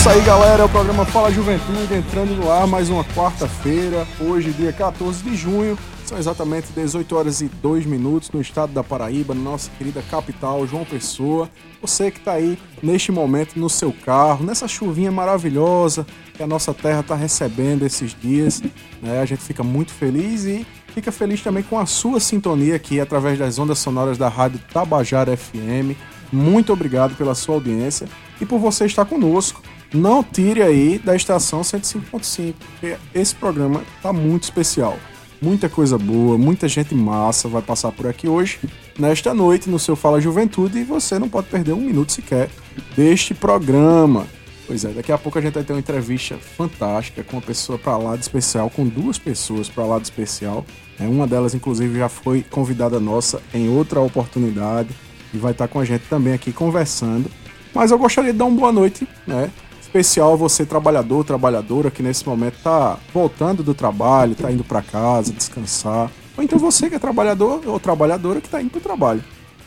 Isso aí, galera, é o programa Fala Juventude entrando no ar mais uma quarta-feira, hoje, dia 14 de junho. São exatamente 18 horas e 2 minutos no estado da Paraíba, na nossa querida capital, João Pessoa. Você que está aí neste momento no seu carro, nessa chuvinha maravilhosa que a nossa terra está recebendo esses dias, né? A gente fica muito feliz e fica feliz também com a sua sintonia aqui através das ondas sonoras da Rádio Tabajara FM. Muito obrigado pela sua audiência e por você estar conosco. Não tire aí da estação 105.5, porque esse programa está muito especial. Muita coisa boa, muita gente massa vai passar por aqui hoje, nesta noite, no seu Fala Juventude, e você não pode perder um minuto sequer deste programa. Pois é, daqui a pouco a gente vai ter uma entrevista fantástica com uma pessoa para lá de especial, com duas pessoas para lá de especial. É, uma delas, inclusive, já foi convidada nossa em outra oportunidade e vai estar com a gente também aqui conversando. Mas eu gostaria de dar uma boa noite, né? Especial você, trabalhador, trabalhadora, que nesse momento está voltando do trabalho, está indo para casa, descansar. Ou então você que é trabalhador ou trabalhadora que está indo para o trabalho.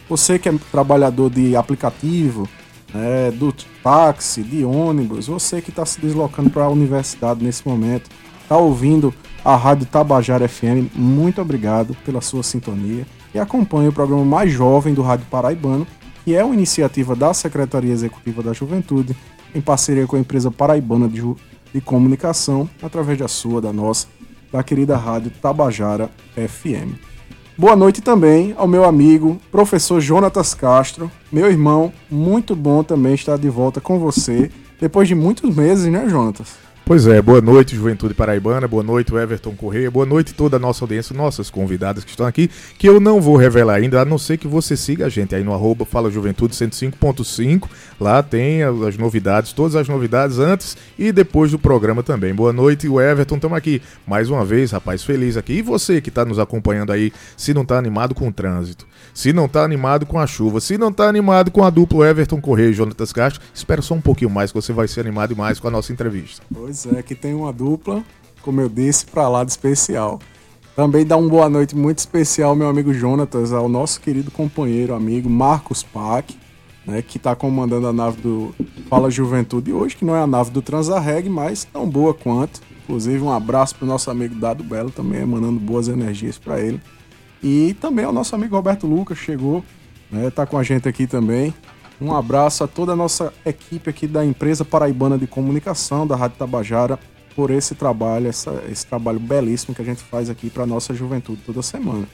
Você que é trabalhador de aplicativo, né, do táxi, de ônibus, você que está se deslocando para a universidade nesse momento, está ouvindo a Rádio Tabajara FM, muito obrigado pela sua sintonia e acompanhe o programa mais jovem do Rádio Paraibano, que é uma iniciativa da Secretaria Executiva da Juventude, em parceria com a empresa paraibana de, de comunicação, através da sua, da nossa, da querida Rádio Tabajara FM. Boa noite também ao meu amigo, professor Jonatas Castro, meu irmão, muito bom também estar de volta com você, depois de muitos meses, né, Jonatas? Pois é, boa noite, Juventude Paraibana, boa noite, Everton Correia, boa noite toda a nossa audiência, nossas convidadas que estão aqui, que eu não vou revelar ainda, a não ser que você siga a gente aí no arroba Fala Juventude 105.5, lá tem as novidades, todas as novidades antes e depois do programa também. Boa noite, o Everton, estamos aqui mais uma vez, rapaz, feliz aqui. E você que está nos acompanhando aí, se não está animado com o trânsito, se não está animado com a chuva, se não está animado com a dupla Everton Correia e Jonatas Castro, espera só um pouquinho mais que você vai ser animado mais com a nossa entrevista. Pois é, que tem uma dupla, como eu disse, para lá de especial. Também dá uma boa noite muito especial meu amigo Jonatas, ao nosso querido companheiro, amigo Marcos Pac, né, que está comandando a nave do Fala Juventude hoje, que não é a nave do Transarreg, mas tão boa quanto. Inclusive, um abraço para o nosso amigo Dado Belo, também emanando boas energias para ele. E também ao nosso amigo Roberto Lucas, chegou, né, tá com a gente aqui também. Um abraço a toda a nossa equipe aqui da empresa paraibana de comunicação da Rádio Tabajara por esse trabalho, essa, esse trabalho belíssimo que a gente faz aqui para nossa juventude toda semana.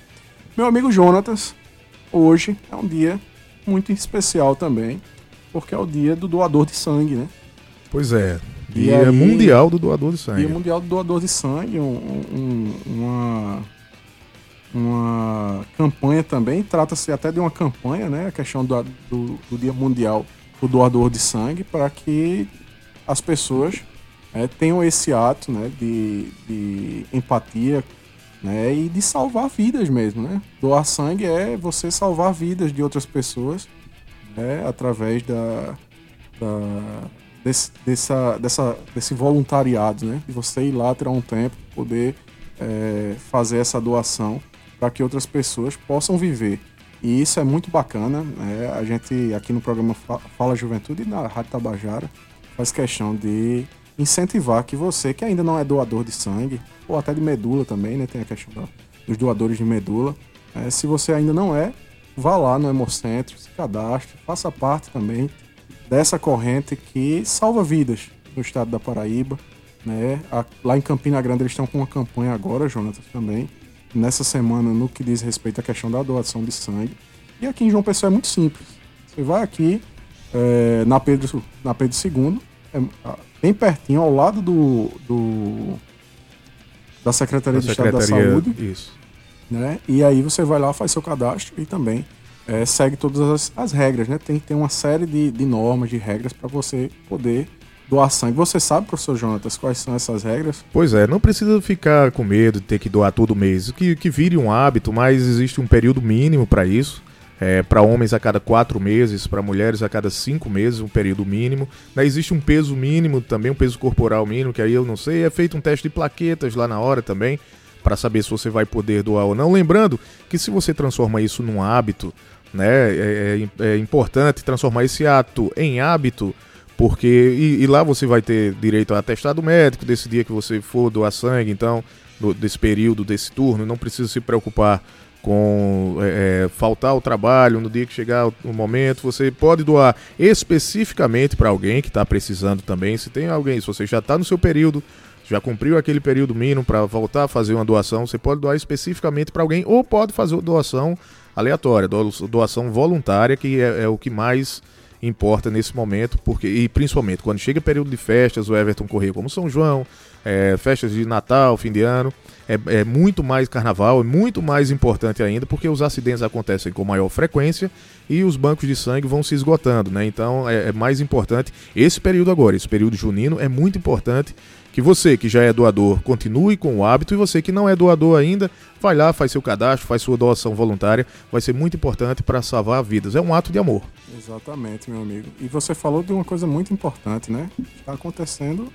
Meu amigo Jonatas, hoje é um dia muito especial também, porque é o dia do doador de sangue, né? Pois é, dia aí, mundial do doador de sangue. Dia mundial do doador de sangue, um, um, uma uma campanha também, trata-se até de uma campanha, né? A questão do, do, do Dia Mundial do Doador de Sangue, para que as pessoas é, tenham esse ato né, de, de empatia né, e de salvar vidas mesmo. Né? Doar sangue é você salvar vidas de outras pessoas né, através da, da desse, dessa, dessa, desse voluntariado, né? de você ir lá tirar um tempo, poder é, fazer essa doação para que outras pessoas possam viver. E isso é muito bacana. Né? A gente aqui no programa Fala Juventude e na Rádio Tabajara faz questão de incentivar que você que ainda não é doador de sangue, ou até de medula também, né? Tem a questão dos doadores de medula. É, se você ainda não é, vá lá no Hemocentro, se cadastre, faça parte também dessa corrente que salva vidas no estado da Paraíba. Né? Lá em Campina Grande eles estão com uma campanha agora, Jonathan, também, nessa semana no que diz respeito à questão da doação de sangue. E aqui em João Pessoa é muito simples. Você vai aqui é, na, Pedro, na Pedro II, é, bem pertinho, ao lado do, do da Secretaria da de Estado da Saúde. Isso. Né? E aí você vai lá, faz seu cadastro e também é, segue todas as, as, regras. Né? Tem, tem uma série de, de normas, de regras para você poder doar sangue. Você sabe, professor Jonatas, quais são essas regras? Pois é, não precisa ficar com medo de ter que doar todo mês. Que, que vire um hábito, mas existe um período mínimo para isso. É, para homens a cada quatro meses, para mulheres a cada cinco meses, um período mínimo. Né, existe um peso mínimo também, um peso corporal mínimo, que aí eu não sei. É feito um teste de plaquetas lá na hora também, para saber se você vai poder doar ou não. Lembrando que se você transforma isso num hábito, né, é, é, é importante transformar esse ato em hábito porque e, e, lá você vai ter direito a atestado médico desse dia que você for doar sangue, então do, desse período, desse turno, não precisa se preocupar com é, é, faltar o trabalho no dia que chegar o, momento. Você pode doar especificamente para alguém que está precisando também. Se tem alguém, se você já está no seu período, já cumpriu aquele período mínimo para voltar a fazer uma doação, você pode doar especificamente para alguém ou pode fazer doação aleatória, doação voluntária, que é, é o que mais importa nesse momento, porque e principalmente quando chega período de festas, o Everton correr como São João, é, festas de Natal, fim de ano, é, é, muito mais carnaval, é muito mais importante ainda, porque os acidentes acontecem com maior frequência e os bancos de sangue vão se esgotando, né? Então é, é mais importante esse período agora, esse período junino é muito importante que você que já é doador continue com o hábito e você que não é doador ainda, vai lá, faz seu cadastro, faz sua doação voluntária, vai ser muito importante para salvar vidas. É um ato de amor. Exatamente, meu amigo. E você falou de uma coisa muito importante, né? Está acontecendo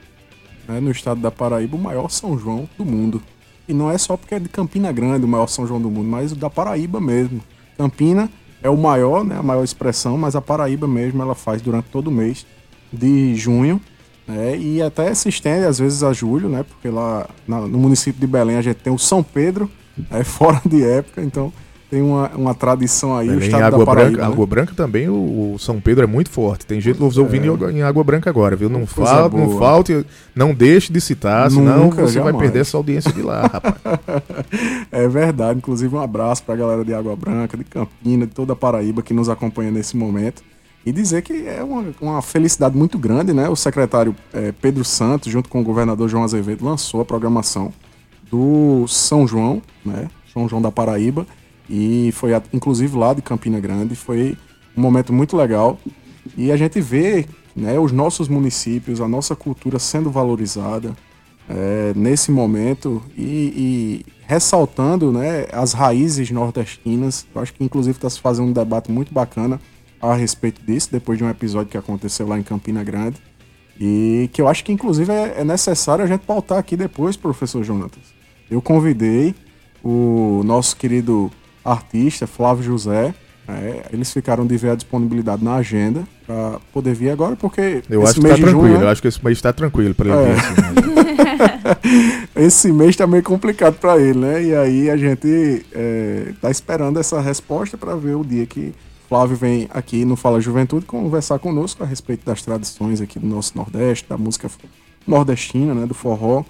né, no estado da Paraíba o maior São João do mundo. E não é só porque é de Campina Grande o maior São João do mundo, mas o da Paraíba mesmo. Campina é o maior, né, a maior expressão, mas a Paraíba mesmo ela faz durante todo o mês de junho né? E até se estende às vezes a julho, né? Porque lá na, no município de Belém a gente tem o São Pedro, é fora de época, então tem uma, uma tradição aí. Belém, o estado Água da Paraíba, Branca, né? Água Branca também, o, o, São Pedro é muito forte. Tem gente nos ouvindo é. em Água Branca agora, viu? Não, falta, não falte, não deixe de citar, senão Nunca, você jamais. vai perder essa audiência de lá, rapaz. é verdade. Inclusive, um abraço para a galera de Água Branca, de Campina, de toda a Paraíba que nos acompanha nesse momento. E dizer que é uma, uma felicidade muito grande, né? O secretário é, Pedro Santos, junto com o governador João Azevedo, lançou a programação do São João, né? São João da Paraíba. E foi, inclusive, lá de Campina Grande. Foi um momento muito legal. E a gente vê né, os nossos municípios, a nossa cultura sendo valorizada é, nesse momento e, e, ressaltando né, as raízes nordestinas. Eu acho que, inclusive, está se fazendo um debate muito bacana a respeito disso, depois de um episódio que aconteceu lá em Campina Grande. E que eu acho que, inclusive, é, é necessário a gente pautar aqui depois, professor Jonatas. Eu convidei o nosso querido artista, Flávio José. É, eles ficaram de ver a disponibilidade na agenda para poder vir agora, porque. Eu acho que tá tranquilo, junho, eu acho que esse mês está tranquilo para ele é. vir assim, né? esse mês está meio complicado para ele, né? E aí a gente é, tá esperando essa resposta para ver o dia que Flávio vem aqui no Fala Juventude conversar conosco a respeito das tradições aqui do nosso Nordeste, da música nordestina, né, do forró,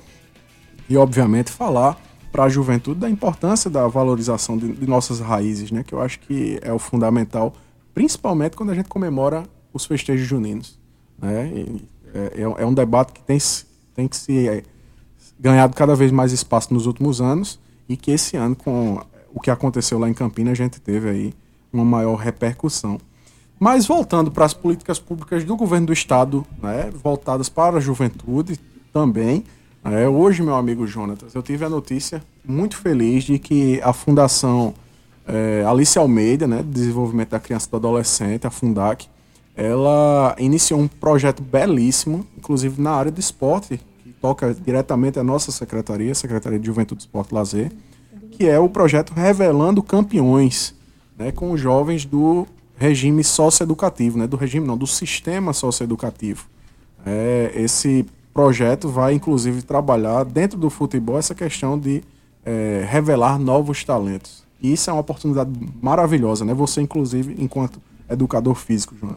e obviamente falar para a juventude da importância da valorização de, de, nossas raízes, né, que eu acho que é o fundamental, principalmente quando a gente comemora os festejos juninos. Né, é, é, é, um debate que tem, tem que se é, ganhado cada vez mais espaço nos últimos anos e que esse ano, com o que aconteceu lá em Campinas, a gente teve aí uma maior repercussão. Mas voltando para as políticas públicas do governo do estado, né, voltadas para a juventude também. Né, hoje, meu amigo Jonatas, eu tive a notícia muito feliz de que a Fundação é, Alice Almeida, né, de Desenvolvimento da Criança e do Adolescente, a Fundac, ela iniciou um projeto belíssimo, inclusive na área do esporte, que toca diretamente a nossa secretaria, Secretaria de Juventude, Esporte e Lazer, que é o projeto Revelando Campeões né, com os jovens do regime socioeducativo, né, do regime não, do sistema socioeducativo. É, esse projeto vai, inclusive, trabalhar dentro do futebol essa questão de é, revelar novos talentos. E isso é uma oportunidade maravilhosa, né? Você, inclusive, enquanto educador físico, João.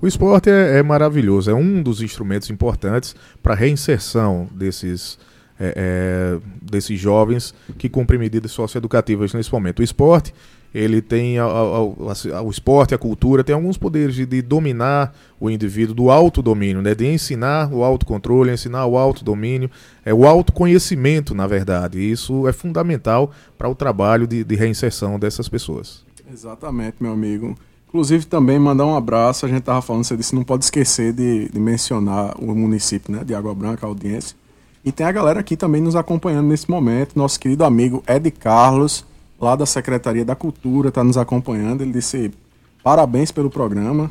O esporte é, é, maravilhoso, é um dos instrumentos importantes para a reinserção desses, é, é, desses jovens que cumprem medidas socioeducativas nesse momento. O esporte ele tem a, a, a, o esporte, a cultura, tem alguns poderes de, de, dominar o indivíduo, do autodomínio, né? de ensinar o autocontrole, ensinar o autodomínio, é o autoconhecimento, na verdade. E isso é fundamental para o trabalho de, de reinserção dessas pessoas. Exatamente, meu amigo. Inclusive também mandar um abraço, a gente tava falando, você disse, não pode esquecer de, de mencionar o município né, de Água Branca, a audiência. E tem a galera aqui também nos acompanhando nesse momento, nosso querido amigo Ed Carlos, lá da Secretaria da Cultura, está nos acompanhando. Ele disse parabéns pelo programa,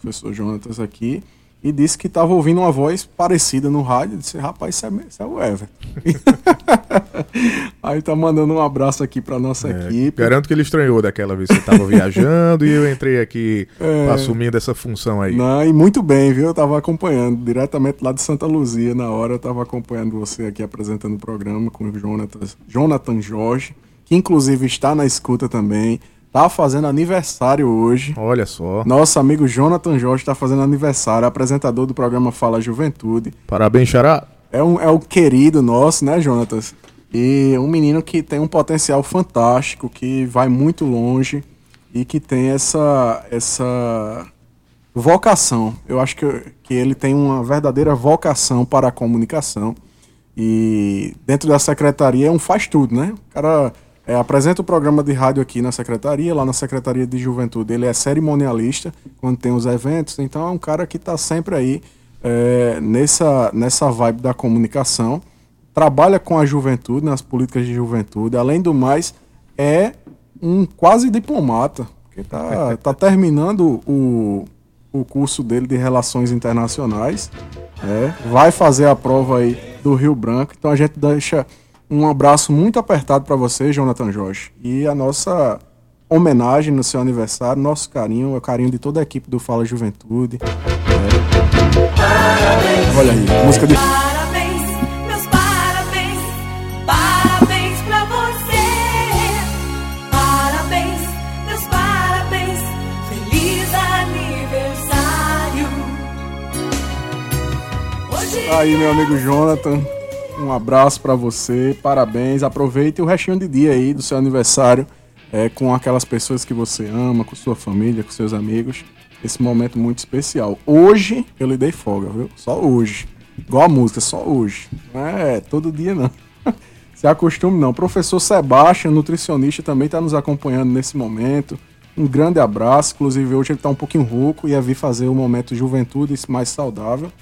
professor Jonatas aqui e disse que estava ouvindo uma voz parecida no rádio. Eu disse, rapaz, isso é, isso é o Ever. Aí tá mandando um abraço aqui para nossa é, equipe. Garanto que ele estranhou daquela vez que você estava viajando e eu entrei aqui é, assumindo essa função aí. Não, e muito bem, viu? Eu estava acompanhando diretamente lá de Santa Luzia na hora. Eu estava acompanhando você aqui apresentando o programa com o Jonathan, Jonathan Jorge, que inclusive está na escuta também. Tá fazendo aniversário hoje. Olha só. Nosso amigo Jonathan Jorge tá fazendo aniversário, apresentador do programa Fala Juventude. Parabéns, Xará. É um, é um querido nosso, né, Jonathan? E um menino que tem um potencial fantástico, que vai muito longe e que tem essa, essa vocação. Eu acho que, que ele tem uma verdadeira vocação para a comunicação. E dentro da secretaria é um faz tudo, né? O cara é, apresenta o programa de rádio aqui na secretaria, lá na Secretaria de Juventude. Ele é cerimonialista quando tem os eventos, então é um cara que está sempre aí é, nessa, nessa vibe da comunicação. Trabalha com a juventude, nas políticas de juventude. Além do mais, é um quase diplomata, que está tá terminando o, o curso dele de Relações Internacionais. É, vai fazer a prova aí do Rio Branco. Então a gente deixa um abraço muito apertado para você, Jonathan Jorge. E a nossa homenagem no seu aniversário, nosso carinho, o carinho de toda a equipe do Fala Juventude. É. Olha aí, música de. Parabéns, meus parabéns, parabéns pra você. Parabéns, meus parabéns, feliz aniversário. Hoje aí, meu amigo Jonathan. Um abraço para você, parabéns. Aproveite o restinho de dia aí do seu aniversário é, com aquelas pessoas que você ama, com sua família, com seus amigos. Esse momento muito especial. Hoje eu lhe dei folga, viu? Só hoje. Igual a música, só hoje. Não é todo dia, não. Se acostume, não. Professor Sebastião, nutricionista, também está nos acompanhando nesse momento. Um grande abraço. Inclusive, hoje ele está um pouquinho rouco e ia vir fazer o momento juventude mais saudável,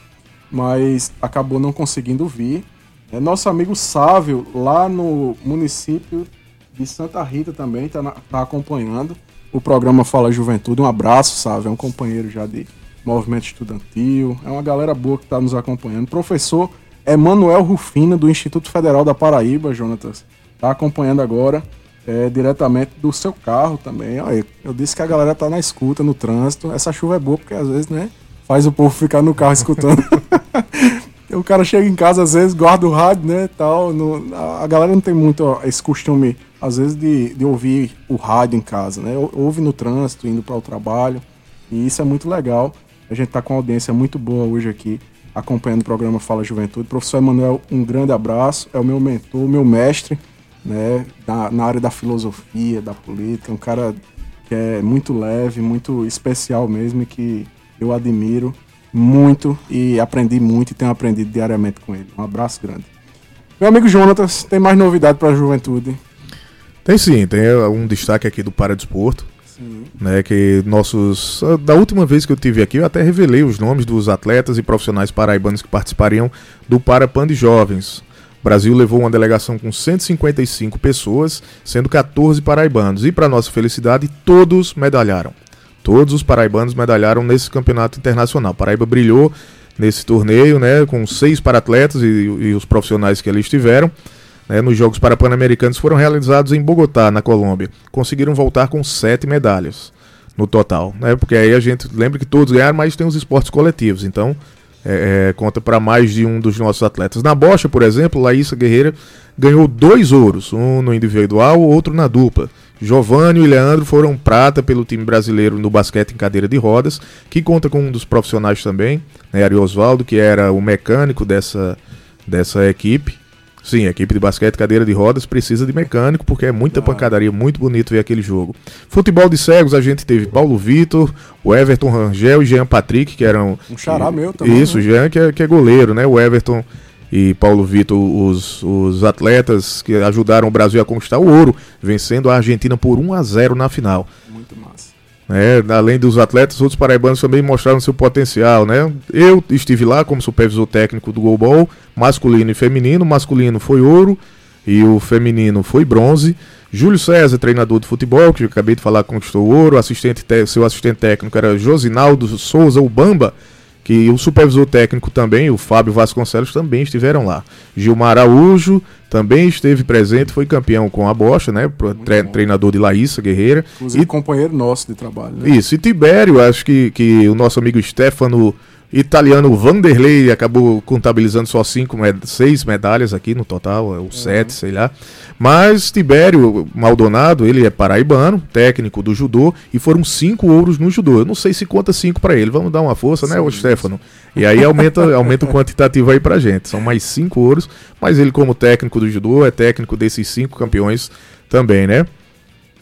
mas acabou não conseguindo vir. É nosso amigo Sávio, lá no município de Santa Rita também, está tá acompanhando o programa Fala Juventude. Um abraço, Sávio, é um companheiro já de movimento estudantil. É uma galera boa que está nos acompanhando. Professor Emanuel Rufina, do Instituto Federal da Paraíba, Jonatas, está acompanhando agora. É, diretamente do seu carro também. Olha, eu disse que a galera tá na escuta, no trânsito. Essa chuva é boa porque às vezes, né, faz o povo ficar no carro escutando. o cara chega em casa, às vezes, guarda o rádio, né, tal. No, a, a, galera não tem muito ó, esse costume, às vezes, de, de ouvir o rádio em casa, né? Ouve no trânsito, indo para o trabalho. E isso é muito legal. A gente tá com uma audiência muito boa hoje aqui, acompanhando o programa Fala Juventude. Professor Emanuel, um grande abraço. É o meu mentor, meu mestre, né, na, na área da filosofia, da política. Um cara que é muito leve, muito especial mesmo e que eu admiro muito e aprendi muito e tenho aprendido diariamente com ele. Um abraço grande. Meu amigo Jonatas, tem mais novidade para a juventude? Tem sim, tem um destaque aqui do Paradesporto. Sim. Né, que nossos. Uh, da última vez que eu tive aqui, eu até revelei os nomes dos atletas e profissionais paraibanos que participariam do Parapan de Jovens. O Brasil levou uma delegação com 155 pessoas, sendo 14 paraibanos. E, para nossa felicidade, todos medalharam. Todos os paraibanos medalharam nesse campeonato internacional. Paraíba brilhou nesse torneio, né, com seis paratletas e, e os profissionais que ali estiveram. Né, nos Jogos Parapan-Americanos foram realizados em Bogotá, na Colômbia. Conseguiram voltar com sete medalhas no total, né? Porque aí a gente lembra que todos ganharam, mas tem os esportes coletivos, então é, é, conta para mais de um dos nossos atletas. Na bocha, por exemplo, Laísa Guerreira ganhou dois ouros, um no individual, outro na dupla. Giovanni e Leandro foram prata pelo time brasileiro no basquete em cadeira de rodas, que conta com um dos profissionais também, né, Ari Osvaldo, que era o mecânico dessa, dessa equipe. Sim, a equipe de basquete cadeira de rodas precisa de mecânico, porque é muita ah. pancadaria, muito bonito ver aquele jogo. Futebol de cegos, a gente teve Paulo Vitor, o Everton Rangel e Jean Patrick, que eram. Um xará meu também. Isso, né? Jean, que é, que é goleiro, né? O Everton e Paulo Vitor, os, os atletas que ajudaram o Brasil a conquistar o ouro, vencendo a Argentina por 1 a 0 na final. Né? Além dos atletas, outros paraibanos também mostraram seu potencial. Né? Eu estive lá como supervisor técnico do goalball, masculino e feminino. Masculino foi ouro e o feminino foi bronze. Júlio César, treinador de futebol, que eu acabei de falar, conquistou ouro. Assistente seu assistente técnico era Josinaldo Souza Ubamba, que o supervisor técnico também, o Fábio Vasconcelos, também estiveram lá. Gilmar Araújo também esteve presente, foi campeão com a Bocha, né? Tre bom. treinador de Laísa Guerreira. Inclusive e companheiro nosso de trabalho. Né? Isso, e Tibério, acho que, que o nosso amigo Stefano italiano Vanderlei acabou contabilizando só cinco, seis medalhas aqui no total, ou uhum. sete, sei lá. Mas Tibério Maldonado, ele é paraibano, técnico do judô, e foram cinco ouros no judô. Eu não sei se conta cinco para ele. Vamos dar uma força, né, Sim, o Stefano? E aí aumenta, aumenta o quantitativo aí pra gente. São mais cinco ouros, mas ele, como técnico do judô, é técnico desses cinco campeões também, né?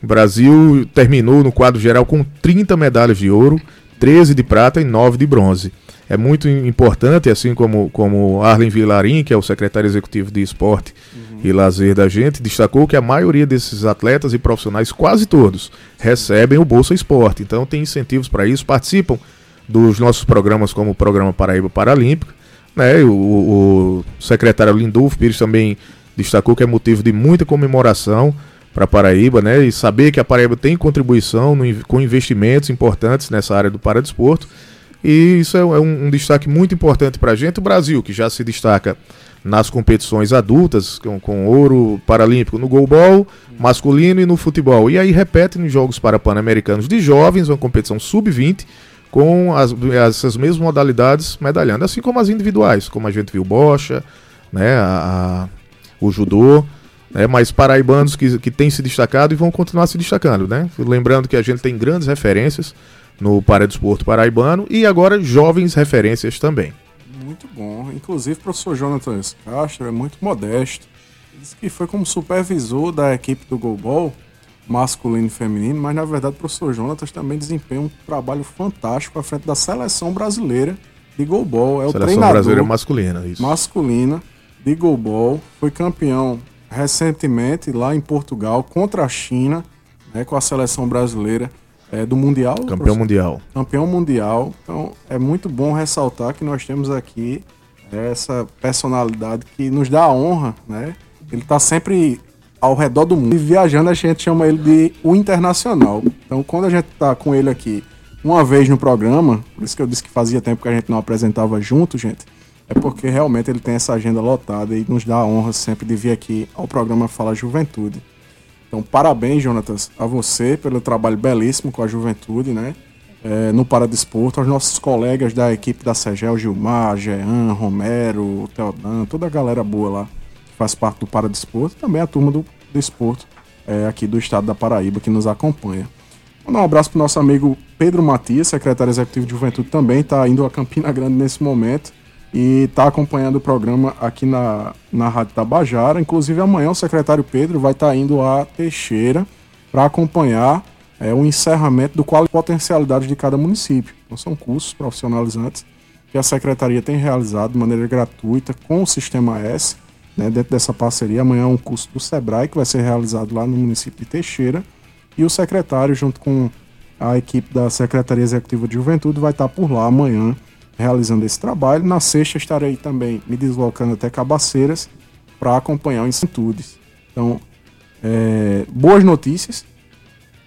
O Brasil terminou no quadro geral com 30 medalhas de ouro, 13 de prata e 9 de bronze é muito importante, assim como, como Arlen Vilarim, que é o secretário executivo de esporte uhum. e lazer da gente, destacou que a maioria desses atletas e profissionais, quase todos, recebem o Bolsa Esporte. Então tem incentivos para isso, participam dos nossos programas como o Programa Paraíba Paralímpico. Né? O, o secretário Lindolfo Pires também destacou que é motivo de muita comemoração para Paraíba, né? E saber que a Paraíba tem contribuição no, com investimentos importantes nessa área do paradesporto. E isso é, um, um destaque muito importante para a gente. O Brasil, que já se destaca nas competições adultas, com, com ouro paralímpico no goalball masculino e no futebol. E aí repete nos Jogos Parapan-Americanos de Jovens, uma competição sub-20, com as, essas mesmas modalidades medalhando, assim como as individuais, como a gente viu Bocha, né, a, a, o judô, né, mas paraibanos que, que têm se destacado e vão continuar se destacando. Né? Lembrando que a gente tem grandes referências no Paradesporto Paraibano e agora jovens referências também. Muito bom. Inclusive, o professor Jonathan Castro é muito modesto. Ele disse que foi como supervisor da equipe do Golbol, masculino e feminino, mas na verdade o professor Jonatas também desempenha um trabalho fantástico à frente da seleção brasileira de Golbol. É o seleção treinador brasileira masculina, isso. Masculina de Golbol. Foi campeão recentemente lá em Portugal contra a China, né, com a seleção brasileira é, do Mundial. Campeão professor? mundial. Campeão mundial. Então é muito bom ressaltar que nós temos aqui essa personalidade que nos dá a honra, né? Ele está sempre ao redor do mundo. E viajando, a gente chama ele de o internacional. Então, quando a gente está com ele aqui uma vez no programa, por isso que eu disse que fazia tempo que a gente não apresentava junto, gente, é porque realmente ele tem essa agenda lotada e nos dá a honra sempre de vir aqui ao programa Fala Juventude. Então, parabéns, Jonatas, a você pelo trabalho belíssimo com a juventude, né? É, no Paradesporto, aos nossos colegas da equipe da Segel, Gilmar, Jean, Romero, Teodan, toda a galera boa lá que faz parte do Paradesporto, também a turma do, do esporte é, aqui do estado da Paraíba que nos acompanha. Mandar um abraço para o nosso amigo Pedro Matias, secretário executivo de Juventude, também está indo a Campina Grande nesse momento e está acompanhando o programa aqui na, na Rádio Tabajara. Inclusive, amanhã o secretário Pedro vai estar tá indo a Teixeira para acompanhar é, o encerramento do qual potencialidade de cada município. Então, são cursos profissionalizantes que a secretaria tem realizado de maneira gratuita com o Sistema S, né, dentro dessa parceria. Amanhã é um curso do SEBRAE que vai ser realizado lá no município de Teixeira. E o secretário, junto com a equipe da Secretaria Executiva de Juventude, vai estar por lá amanhã realizando esse trabalho. Na sexta estarei também me deslocando até Cabaceiras para acompanhar o Incentudes. Então, é, boas notícias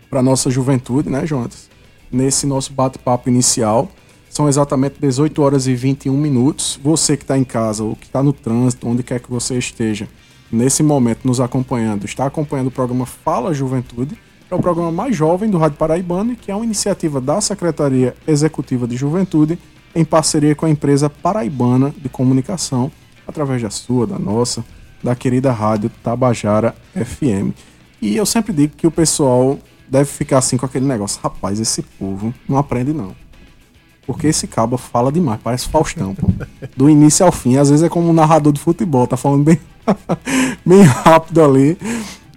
para nossa juventude, né, Jonas? Nesse nosso bate-papo inicial. São exatamente 18 horas e 21 minutos. Você que está em casa ou que está no trânsito, onde quer que você esteja, nesse momento nos acompanhando, está acompanhando o programa Fala Juventude, é o programa mais jovem do Rádio Paraibano, que é uma iniciativa da Secretaria Executiva de Juventude em parceria com a empresa paraibana de comunicação, através da sua, da nossa, da querida rádio Tabajara FM. E eu sempre digo que o pessoal deve ficar assim com aquele negócio, rapaz, esse povo não aprende não. Porque esse cabo fala demais, parece Faustão, pô. Do início ao fim, às vezes é como um narrador de futebol, tá falando bem, bem rápido ali.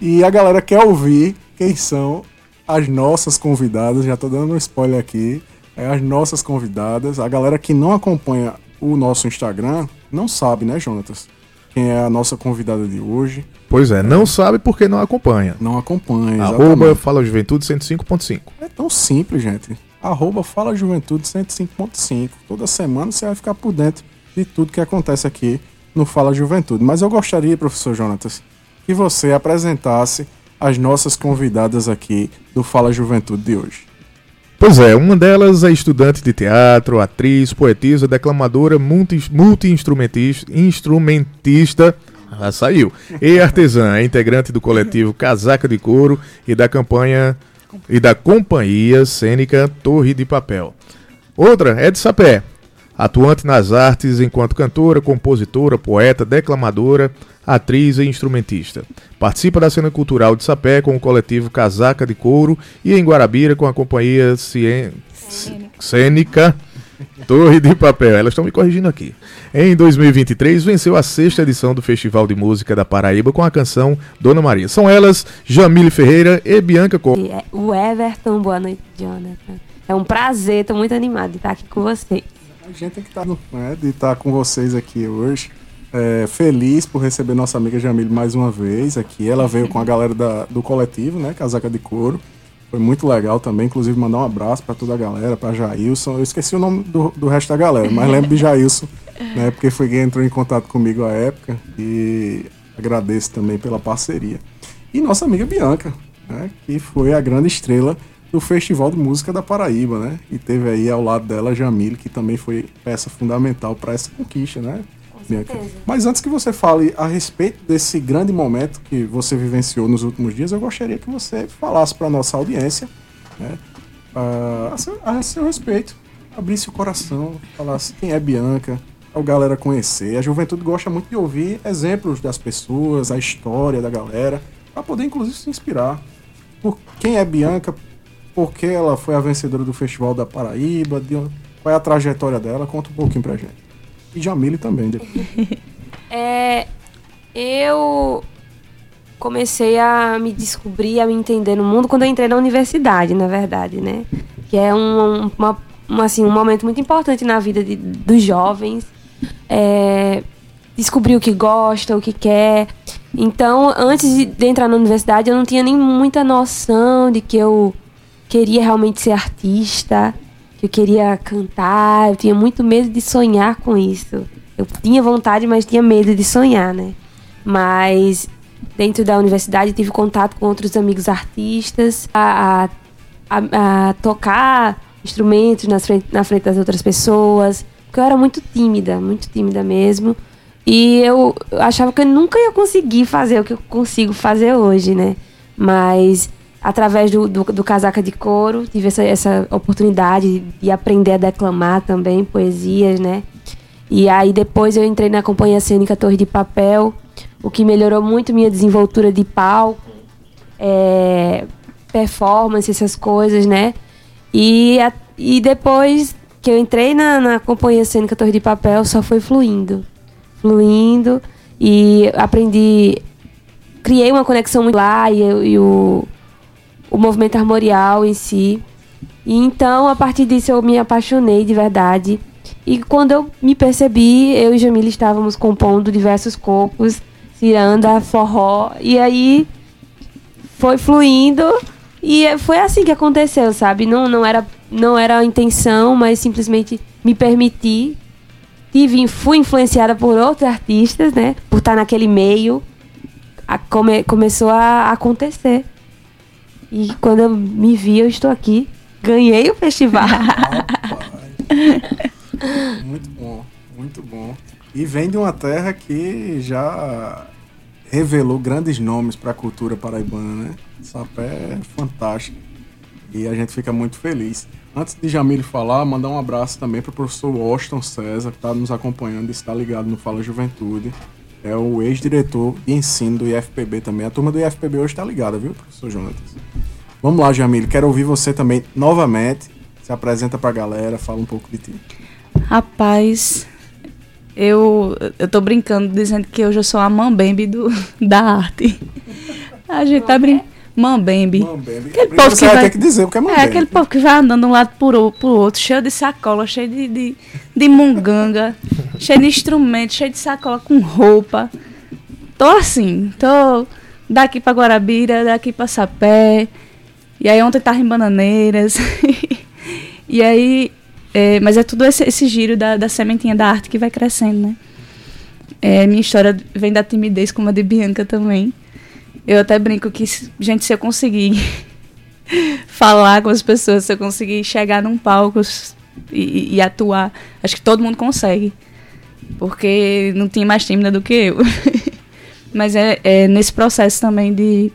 E a galera quer ouvir quem são as nossas convidadas, já tô dando um spoiler aqui é, as nossas convidadas. A galera que não acompanha o nosso Instagram não sabe, né, Jonatas? quem é a nossa convidada de hoje. Pois é, não sabe porque não acompanha. Não acompanha, Arroba Fala Juventude 105.5. É tão simples, gente. Arroba Fala Juventude 105.5. Toda semana você vai ficar por dentro de tudo que acontece aqui no Fala Juventude. Mas eu gostaria, professor Jonatas, que você apresentasse as nossas convidadas aqui do Fala Juventude de hoje. Pois é, uma delas é estudante de teatro, atriz, poetisa, declamadora, multi-instrumentista, instrumentista, ela saiu, e artesã, é integrante do coletivo Casaca de Couro e da campanha e da companhia cênica Torre de Papel. Outra é de Sapé, atuante nas artes enquanto cantora, compositora, poeta, declamadora, atriz e instrumentista. Participa da cena cultural de Sapé com o coletivo Casaca de Couro e em Guarabira com a companhia Cien... Cênica Torre de Papel. Elas estão me corrigindo aqui. Em 2023, venceu a sexta edição do Festival de Música da Paraíba com a canção Dona Maria. São elas Jamile Ferreira e Bianca Co. É, o Everton, boa noite, Jonathan. É um prazer, estou muito animado de estar aqui com vocês. A gente tem que estar, né, de estar com vocês aqui hoje. É, feliz por receber nossa amiga Jamile mais uma vez aqui. Ela veio com a galera da, do coletivo, né? Casaca de Couro. Foi muito legal também. Inclusive, mandar um abraço para toda a galera, para Jailson. Eu esqueci o nome do, do resto da galera, mas lembro de Jailson, né? Porque foi quem entrou em contato comigo à época. E agradeço também pela parceria. E nossa amiga Bianca, né? Que foi a grande estrela do Festival de Música da Paraíba, né? E teve aí ao lado dela Jamile, que também foi peça fundamental para essa conquista, né? Bianca. Mas antes que você fale a respeito desse grande momento que você vivenciou nos últimos dias, eu gostaria que você falasse para nossa audiência, né? a, seu, a seu respeito, abrisse o coração, falasse quem é Bianca, a galera conhecer. A juventude gosta muito de ouvir exemplos das pessoas, a história da galera, para poder inclusive se inspirar. Por quem é Bianca, por que ela foi a vencedora do Festival da Paraíba, de, qual é a trajetória dela, conta um pouquinho pra gente. E Jamile também. é, eu comecei a me descobrir, a me entender no mundo quando eu entrei na universidade, na verdade, né? Que é um, uma, assim, um momento muito importante na vida de, dos jovens. É, descobrir o que gosta, o que quer. Então, antes de, de entrar na universidade, eu não tinha nem muita noção de que eu queria realmente ser artista que eu queria cantar, eu tinha muito medo de sonhar com isso. Eu tinha vontade, mas tinha medo de sonhar, né? Mas dentro da universidade tive contato com outros amigos artistas, a, a, a tocar instrumentos na frente, na frente das outras pessoas, porque eu era muito tímida, muito tímida mesmo. E eu achava que eu nunca ia conseguir fazer o que eu consigo fazer hoje, né? Mas através do, do, do, casaca de couro, tive essa, essa oportunidade de aprender a declamar também poesias, né? E aí depois eu entrei na companhia cênica Torre de Papel, o que melhorou muito minha desenvoltura de palco, é, performance, essas coisas, né? E, a, e depois que eu entrei na, na companhia cênica Torre de Papel, só foi fluindo. Fluindo. E aprendi. Criei uma conexão muito lá e, e o o movimento armorial em si. E então, a partir disso, eu me apaixonei de verdade. E quando eu me percebi, eu e Jamila estávamos compondo diversos corpos, ciranda, forró, e aí foi fluindo e foi assim que aconteceu, sabe? Não, não, era, não era a intenção, mas simplesmente me permiti. Tive, fui influenciada por outros artistas, né? Por estar naquele meio. A, come, começou a acontecer. E quando eu me vi, eu estou aqui. Ganhei o festival. muito bom, muito bom. E vem de uma terra que já revelou grandes nomes para a cultura paraibana, né? Sapé é fantástico. E a gente fica muito feliz. Antes de Jamile falar, mandar um abraço também para o professor Washington César, que está nos acompanhando e está ligado no Fala Juventude. É o ex-diretor de ensino do IFPB também. A turma do IFPB hoje está ligada, viu, professor Jonatas? Vamos lá, Jamile. Quero ouvir você também novamente. Se apresenta para a galera, fala um pouco de ti. Rapaz, eu, eu tô brincando dizendo que hoje eu sou a mambembe do, da arte. A gente tá brincando. Mambembe. Mambembe. Aquele povo que vai ter que dizer o que é mambembe. É, aquele povo que vai andando de um lado pro, pro outro, cheio de sacola, cheio de, de, de munganga, cheio de instrumento, cheio de sacola com roupa. Tô assim, tô daqui pra Guarabira, daqui pra Sapé. E aí ontem tava em Bananeiras. e aí. É, mas é tudo esse, esse giro da, da sementinha da arte que vai crescendo, né? É, minha história vem da timidez, como a de Bianca também. Eu até brinco que, gente, se eu conseguir falar com as pessoas, se eu conseguir chegar num palco e, e, atuar, acho que todo mundo consegue. Porque não tinha mais tímida do que eu. Mas é, é, nesse processo também de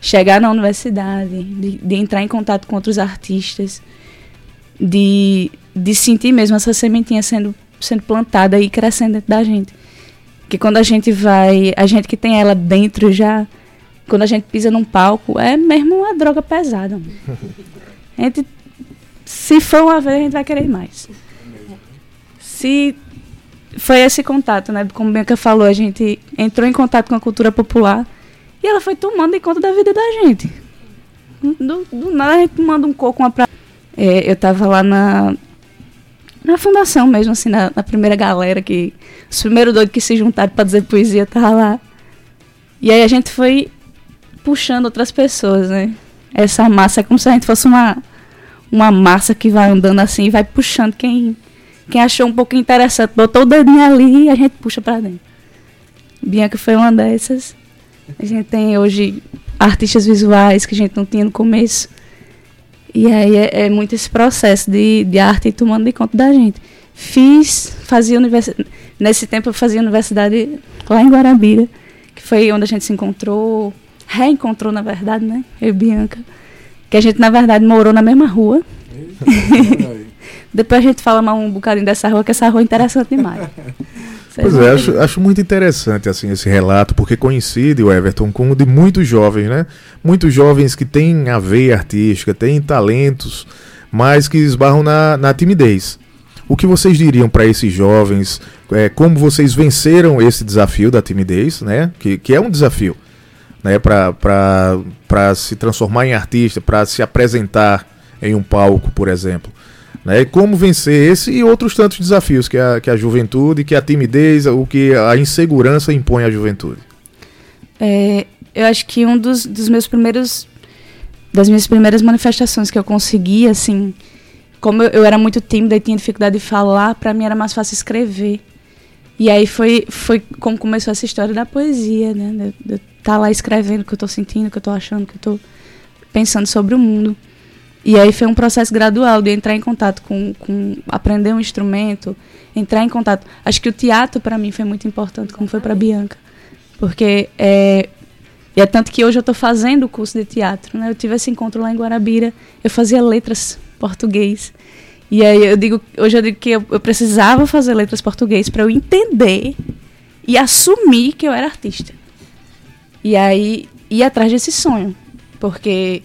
chegar na universidade, de, de, entrar em contato com outros artistas, de, de sentir mesmo essa sementinha sendo, sendo plantada e crescendo dentro da gente. Que quando a gente vai, a gente que tem ela dentro já, quando a gente pisa num palco, é mesmo uma droga pesada. A gente, se for uma vez, a gente vai querer mais. Se foi esse contato, né? Como Bianca falou, a gente entrou em contato com a cultura popular e ela foi tomando em conta da vida da gente. Do, do nada a gente manda um coco, uma pra... É, eu tava lá na, na fundação mesmo, assim, na, na, primeira galera que. Os primeiros doidos que se juntaram para dizer poesia tava lá. E aí a gente foi puxando outras pessoas, né? Essa massa é como se a gente fosse uma, uma massa que vai andando assim e vai puxando quem, quem achou um pouco interessante. Botou o dedinho ali e a gente puxa para dentro. Bianca foi uma dessas. A gente tem hoje artistas visuais que a gente não tinha no começo. E aí é, é muito esse processo de, de arte tomando de conta da gente. Fiz, fazia universidade. Nesse tempo eu fazia universidade lá em Guarabira, que foi onde a gente se encontrou, reencontrou, na verdade, né? Eu e Bianca. Que a gente, na verdade, morou na mesma rua. Depois a gente fala mais um bocadinho dessa rua, que essa rua é interessante demais. Pois é, acho, acho muito interessante assim esse relato, porque coincide o Everton com o de muitos jovens, né? Muitos jovens que têm a veia artística, têm talentos, mas que esbarram na, na timidez. O que vocês diriam para esses jovens? É, como vocês venceram esse desafio da timidez, né? Que, que é um desafio, né? Para se transformar em artista, para se apresentar em um palco, por exemplo. Né? Como vencer esse e outros tantos desafios que a, que a juventude, que a timidez, o que a insegurança impõe à juventude. É, eu acho que um dos, dos meus primeiros das minhas primeiras manifestações que eu consegui, assim, como eu, eu era muito tímida e tinha dificuldade de falar, para mim era mais fácil escrever. E aí foi, foi como começou essa história da poesia, né? De estar tá lá escrevendo o que eu estou sentindo, o que eu estou achando, o que eu estou pensando sobre o mundo. E aí foi um processo gradual de entrar em contato com, com aprender um instrumento, entrar em contato. Acho que o teatro para mim foi muito importante, como foi para Bianca, porque é, e é tanto que hoje eu estou fazendo o curso de teatro, né? Eu tive esse encontro lá em Guarabira, eu fazia letras português. E aí eu digo, hoje eu digo que eu, eu precisava fazer letras português para eu entender e assumir que eu era artista. E aí ir atrás desse sonho, porque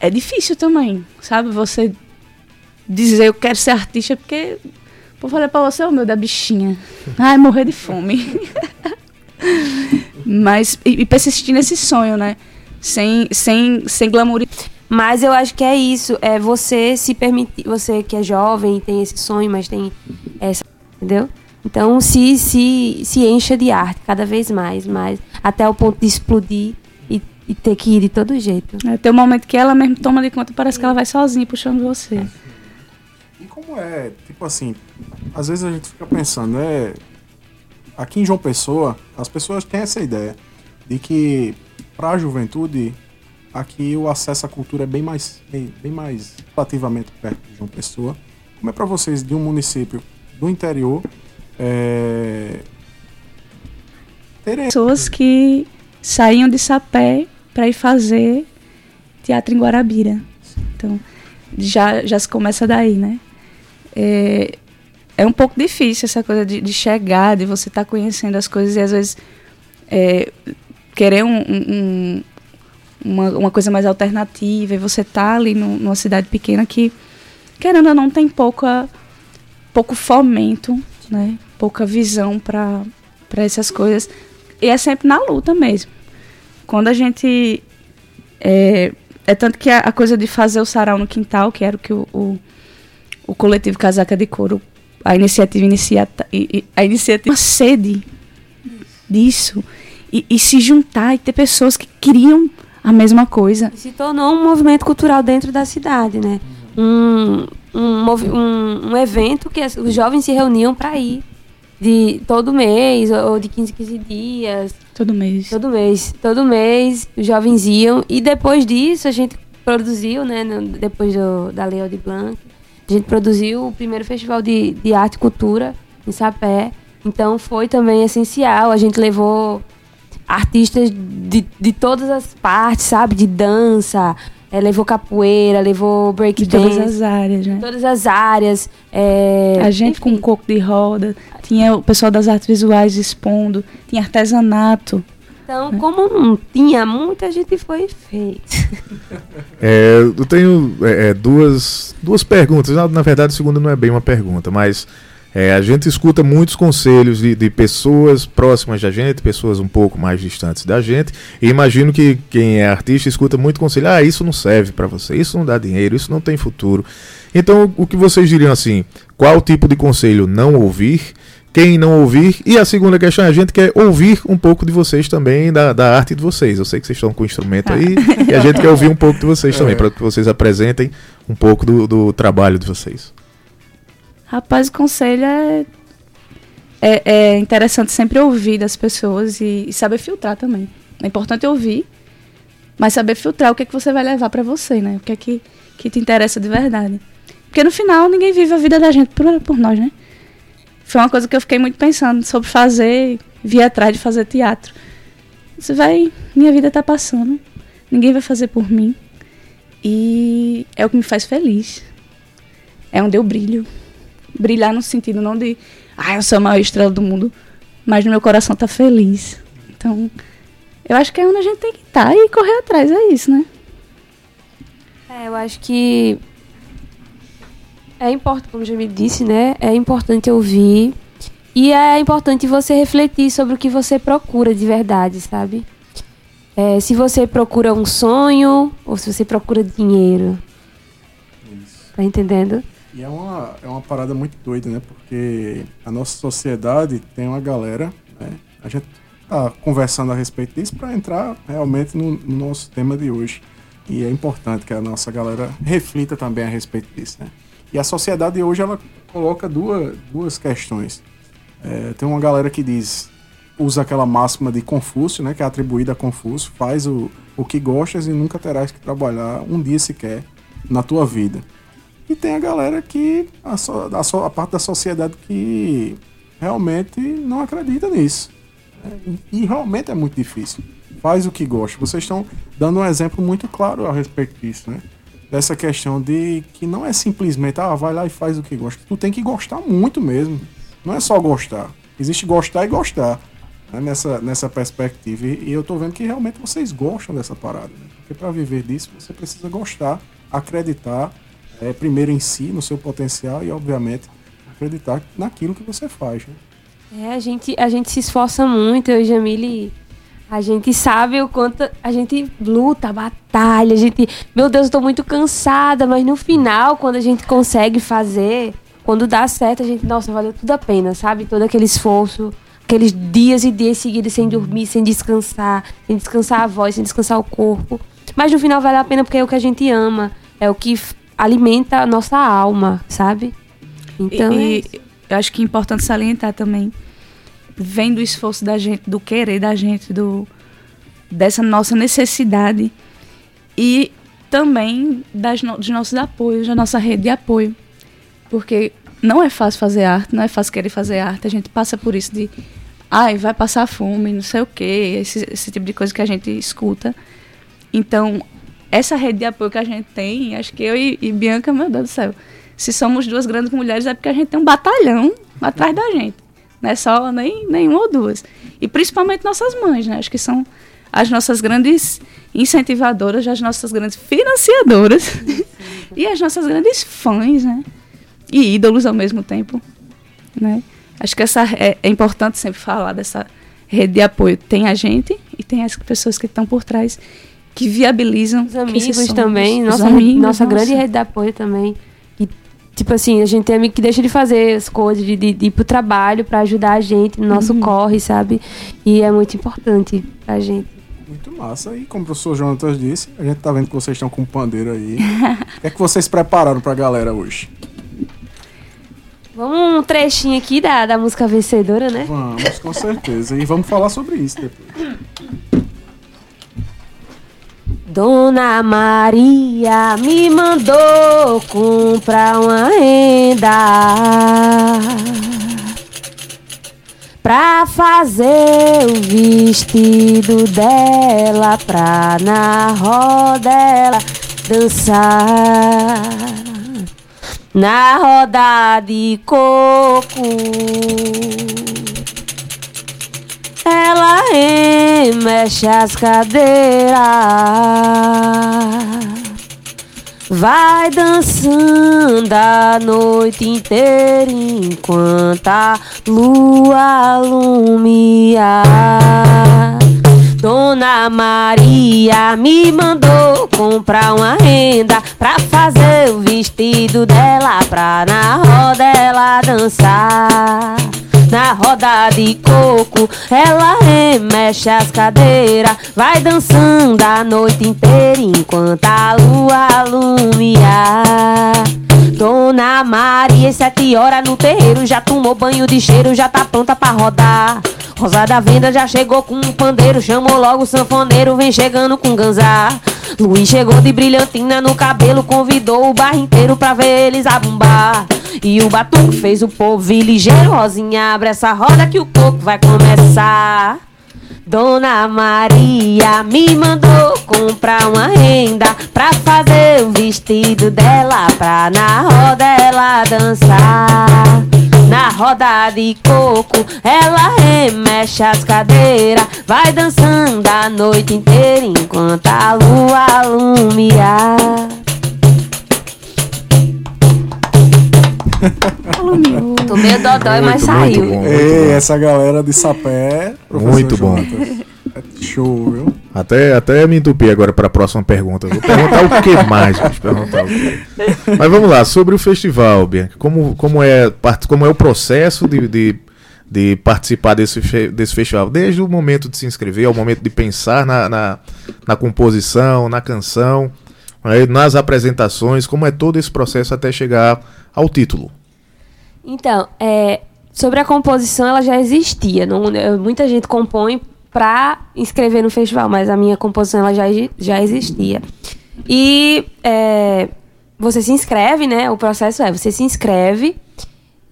é difícil também, sabe? Você dizer eu quero ser artista porque vou falar pra você, o oh, meu da bichinha. Ai, morrer de fome. Mas, e, e, persistir nesse sonho, né? Sem, sem, sem glamour. Mas eu acho que é isso, é você se permitir, você que é jovem, tem esse sonho, mas tem essa, entendeu? Então se, se, se encha de arte cada vez mais, mais, até o ponto de explodir e ter que ir de todo jeito. É, tem um momento que ela mesmo toma de conta, parece que ela vai sozinha puxando você. E como é, tipo assim, às vezes a gente fica pensando, é. Aqui em João Pessoa, as pessoas têm essa ideia de que para a juventude aqui o acesso à cultura é bem mais bem, bem mais relativamente perto de João Pessoa. Como é para vocês de um município do interior é, terem pessoas que saíam de Sapé para ir fazer teatro em Guarabira. Então, já, já se começa daí, né? É, é um pouco difícil essa coisa de, de chegar, de você estar tá conhecendo as coisas e às vezes é, querer um, um, uma, uma coisa mais alternativa e você tá ali no, numa cidade pequena que, querendo ou não, tem pouca, pouco fomento, né? pouca visão para essas coisas. E é sempre na luta mesmo. Quando a gente. É, é tanto que a, a, coisa de fazer o sarau no quintal, que era o que o, o, o coletivo Casaca de Couro a iniciativa inicia a iniciativa uma sede disso e, e, se juntar e ter pessoas que queriam a mesma coisa. Se tornou um movimento cultural dentro da cidade, né? Um, um, um, um evento que os jovens se reuniam para ir de todo mês ou de 15 15 dias. Todo mês. Todo mês. Todo mês os jovens iam e depois disso a gente produziu, né, depois do, da Lei de Blanc, a gente produziu o primeiro festival de, de arte e cultura em Sapé. Então foi também essencial. A gente levou artistas de, de todas as partes, sabe? De dança, é, levou capoeira, levou breakdance. De todas as áreas, né? Todas as áreas. É, a gente enfim. com coco de roda, tinha o pessoal das artes visuais expondo, tinha artesanato. Então, né? como não tinha muita gente foi feito. É, eu tenho é, é, duas, duas perguntas. Na, na verdade, a segunda não é bem uma pergunta, mas é, a gente escuta muitos conselhos de, de, pessoas próximas da gente, pessoas um pouco mais distantes da gente, e imagino que quem é artista escuta muito conselho: ah, isso não serve para você, isso não dá dinheiro, isso não tem futuro. Então, o que vocês diriam assim? Qual tipo de conselho não ouvir? Quem não ouvir? E a segunda questão, a gente quer ouvir um pouco de vocês também, da, da arte de vocês. Eu sei que vocês estão com o instrumento aí, e a gente quer ouvir um pouco de vocês também, é. para que vocês apresentem um pouco do, do trabalho de vocês. Rapaz, o conselho é, é, é interessante sempre ouvir das pessoas e, e, saber filtrar também. É importante ouvir, mas saber filtrar o que é que você vai levar para você, né? O que é que, que te interessa de verdade. Porque no final ninguém vive a vida da gente por, por nós, né? Foi uma coisa que eu fiquei muito pensando sobre fazer, vir atrás de fazer teatro. Você vai, minha vida tá passando, ninguém vai fazer por mim. E é o que me faz feliz. É onde eu brilho brilhar no sentido não de, ah, eu sou a maior estrela do mundo, mas no meu coração tá feliz. Então, eu acho que é onde a gente tem que estar tá e correr atrás, é isso, né? É, eu acho que é importante, como já me disse, né? É importante ouvir e é importante você refletir sobre o que você procura de verdade, sabe? É, se você procura um sonho ou se você procura dinheiro. Isso. Tá entendendo? E é uma, é uma parada muito doida, né? Porque a nossa sociedade tem uma galera, né? A gente tá conversando a respeito disso para entrar realmente no, no, nosso tema de hoje. E é importante que a nossa galera reflita também a respeito disso, né? E a sociedade hoje, ela coloca duas, duas questões. É, tem uma galera que diz, usa aquela máxima de Confúcio, né? Que é atribuída a Confúcio, faz o, o que gostas e nunca terás que trabalhar um dia sequer na tua vida. E tem a galera que. A, so, a, so, a parte da sociedade que realmente não acredita nisso. Né? E, e realmente é muito difícil. Faz o que gosta. Vocês estão dando um exemplo muito claro a respeito disso, né? Dessa questão de que não é simplesmente, ah, vai lá e faz o que gosta. Tu tem que gostar muito mesmo. Não é só gostar. Existe gostar e gostar. Né? Nessa, nessa perspectiva. E, e eu tô vendo que realmente vocês gostam dessa parada. Né? Porque para viver disso, você precisa gostar, acreditar é, primeiro em si, no seu potencial e, obviamente, acreditar naquilo que você faz. Né? É, a gente, a gente se esforça muito, eu e Jamile, a gente sabe o quanto a gente luta, batalha, a gente, meu Deus, eu tô muito cansada, mas no final, quando a gente consegue fazer, quando dá certo, a gente, nossa, valeu tudo a pena, sabe? Todo aquele esforço, aqueles dias e dias seguidos sem dormir, sem descansar, sem descansar a voz, sem descansar o corpo. Mas no final vale a pena porque é o que a gente ama, é o que alimenta a nossa alma, sabe? Então. E, é eu acho que é importante salientar também. Vem do esforço da gente, do querer da gente, do, dessa nossa necessidade. E também das no, dos nossos apoios, da nossa rede de apoio. Porque não é fácil fazer arte, não é fácil querer fazer arte. A gente passa por isso de. Ai, vai passar fome, não sei o quê, esse, esse tipo de coisa que a gente escuta. Então, essa rede de apoio que a gente tem, acho que eu e, e, Bianca, meu Deus do céu, se somos duas grandes mulheres é porque a gente tem um batalhão atrás da gente. Não é só nem, nem uma ou duas. E principalmente nossas mães, né? Acho que são as nossas grandes incentivadoras, as nossas grandes financiadoras e as nossas grandes fãs, né? E ídolos ao mesmo tempo, né? Acho que essa é, é importante sempre falar dessa rede de apoio. Tem a gente e tem as pessoas que estão por trás que viabilizam. Os amigos também, nossa, amigos, nossa, nossa grande rede de apoio também. E tipo assim, a gente tem amigo que deixa de fazer as coisas, de, de, de ir pro trabalho pra ajudar a gente no nosso corre, sabe? E é muito importante pra gente. Muito massa. E como o professor Jonatas disse, a gente tá vendo que vocês estão com um pandeiro aí. o que é que vocês prepararam pra galera hoje? Vamos um trechinho aqui da, da música vencedora, né? Vamos, com certeza. E vamos falar sobre isso depois. Dona Maria me mandou comprar uma renda pra fazer o vestido dela, pra na roda dançar. Na roda de coco ela remexe as cadeiras, vai dançando a noite inteira enquanto a lua alumia. Dona Maria me mandou comprar uma renda pra fazer o vestido dela, pra na roda ela dançar na roda de coco. Ela remexe as cadeiras, vai dançando a noite inteira enquanto a lua alumia. Dona Maria, sete horas no terreiro, já tomou banho de cheiro, já tá pronta pra rodar. Rosa da Venda já chegou com um pandeiro, chamou logo o sanfoneiro, vem chegando com ganzá. Luiz chegou de brilhantina no cabelo, convidou o bar inteiro pra ver eles abumbar. E o batuque fez o povo ir ligeiro, Rosinha, abre essa roda que o coco vai começar. Dona Maria me mandou comprar uma renda pra fazer o vestido dela, pra na roda ela dançar. Na roda de coco, ela remexe as cadeiras, vai dançando a noite inteira enquanto a lua alumia. Tô meio dodói, mas Muito, saiu. muito bom. Ei, essa galera de sapé. Muito bom. Jonatas. É show, viu? Até, até me entupi agora para a próxima pergunta. Vou perguntar o que mais? Perguntar o quê? Mas vamos lá, sobre o festival, Bianca. Como, como, é, como é o processo de, de, de participar desse, desse festival? Desde o momento de se inscrever, ao momento de pensar na, na, na composição, na canção, nas apresentações, como é todo esse processo até chegar ao título? Então, é, sobre a composição, ela já existia. Não, muita gente compõe para inscrever no festival, mas a minha composição ela já, já existia. E é, você se inscreve, né? O processo é, você se inscreve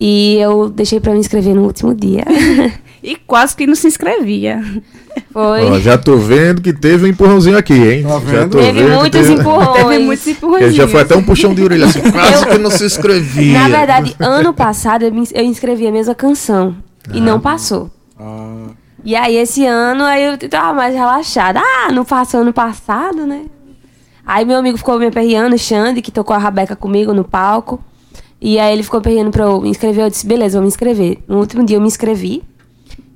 e eu deixei para me inscrever no último dia. E quase que não se inscrevia. Foi. Ó, já tô vendo que teve um empurrãozinho aqui, hein? Tá Já tô Teve vendo muitos teve- empurrões. Teve muitos empurrões. já foi até um puxão de orelha assim, quase que não se inscrevia. Na verdade, ano passado eu, me, eu inscrevi a mesma canção e não passou. Ah, E aí esse ano aí eu tava mais relaxada. Ah, não passou ano passado, né? Aí meu amigo ficou me aperreando, o Xande, que tocou a Rabeca comigo no palco. E aí ele ficou aperreando pra eu me inscrever. Eu disse, beleza, vou me inscrever. No último dia eu me inscrevi.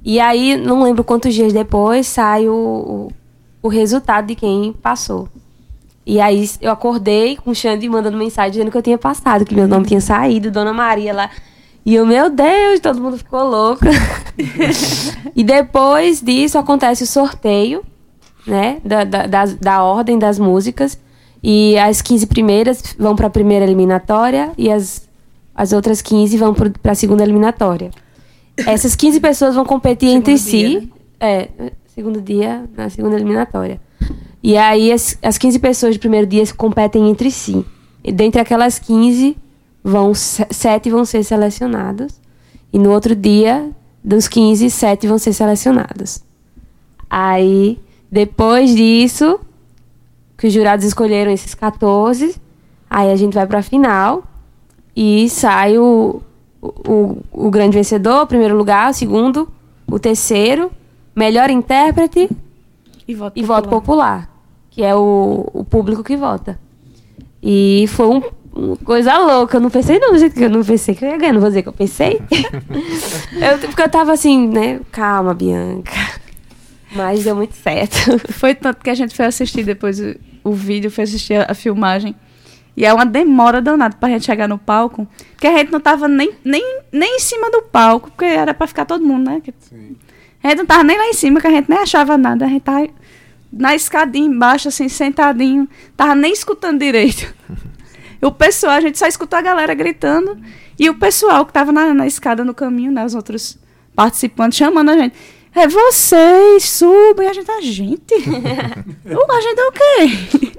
E aí, não lembro quantos dias depois, sai o, o, resultado de quem passou. E aí eu acordei com o Xande mandando mensagem dizendo que eu tinha passado, que meu nome tinha saído, Dona Maria lá. E eu, meu Deus, todo mundo ficou louco. e depois disso acontece o sorteio, né? Da, da, das- da ordem das músicas. E as 15 primeiras vão para a primeira eliminatória e as, as outras 15 vão para a segunda eliminatória. Essas 15 pessoas vão competir entre dia, si. É, segundo dia, na segunda eliminatória. E aí as, as 15 pessoas do primeiro dia competem entre si. E dentre aquelas 15, vão, se- sete vão ser selecionados. E no outro dia, dos 15, sete vão ser selecionados. Aí, depois disso, que os jurados escolheram esses 14, aí a gente vai pra final e sai o, o, o grande vencedor, o primeiro lugar, o segundo, o terceiro, melhor intérprete E voto e voto popular, que é o, o público que vota. E foi um, uma coisa louca. Eu não pensei não, do jeito que eu não pensei que eu ia ganhar. Não vou dizer que eu pensei. eu, porque eu tava assim, né? Calma, Bianca. Mas deu muito certo. Foi tanto que a gente foi assistir depois o, o vídeo, foi assistir a, a filmagem. E é uma demora danada pra gente chegar no palco, que a gente não tava nem, nem, nem em cima do palco, porque era pra ficar todo mundo, né? Sim. A gente não tava nem lá em cima, que a gente nem achava nada. A gente tava na escadinha embaixo, assim, sentadinho. Tava nem escutando direito. o pessoal, a gente só escutou a galera gritando. E o pessoal que tava na, na escada no caminho, né? Os outros participantes chamando a gente. É vocês, subem. A gente, a gente? Uh, a gente é o quê?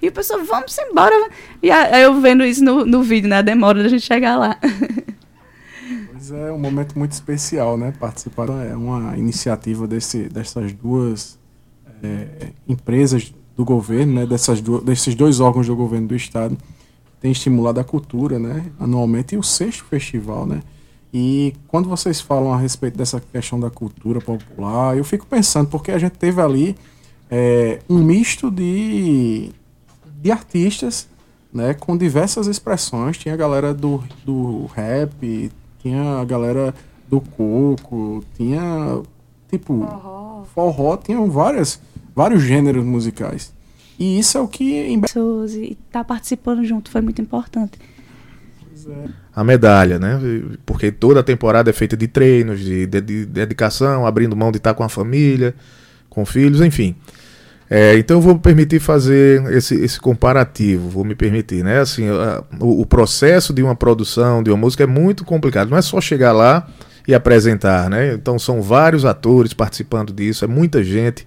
E o pessoal, vamos embora. E aí eu vendo isso no, no vídeo, né? A demora da gente chegar lá. Pois é, um momento muito especial, né? Participar é uma iniciativa desse, dessas duas é, empresas do governo, né? Dessas duas, desses dois órgãos do governo do estado tem estimulado a cultura, né? Anualmente e o sexto festival, né? E quando vocês falam a respeito dessa questão da cultura popular, eu fico pensando porque a gente teve ali é, um misto de de artistas, né, com diversas expressões. Tinha a galera do, do rap, tinha a galera do coco, tinha tipo Forró. forró, tinham várias, vários gêneros musicais. E isso é o que em Pessoas e estar participando junto foi muito importante. a medalha, né? Porque toda a temporada é feita de treinos, de, de- de dedicação, abrindo mão de estar com a família, com filhos, enfim. É, então eu vou me permitir fazer esse, esse comparativo, vou me permitir, né? Assim, a- o, o processo de uma produção de uma música é muito complicado. Não é só chegar lá e apresentar, né? Então são vários atores participando disso, é muita gente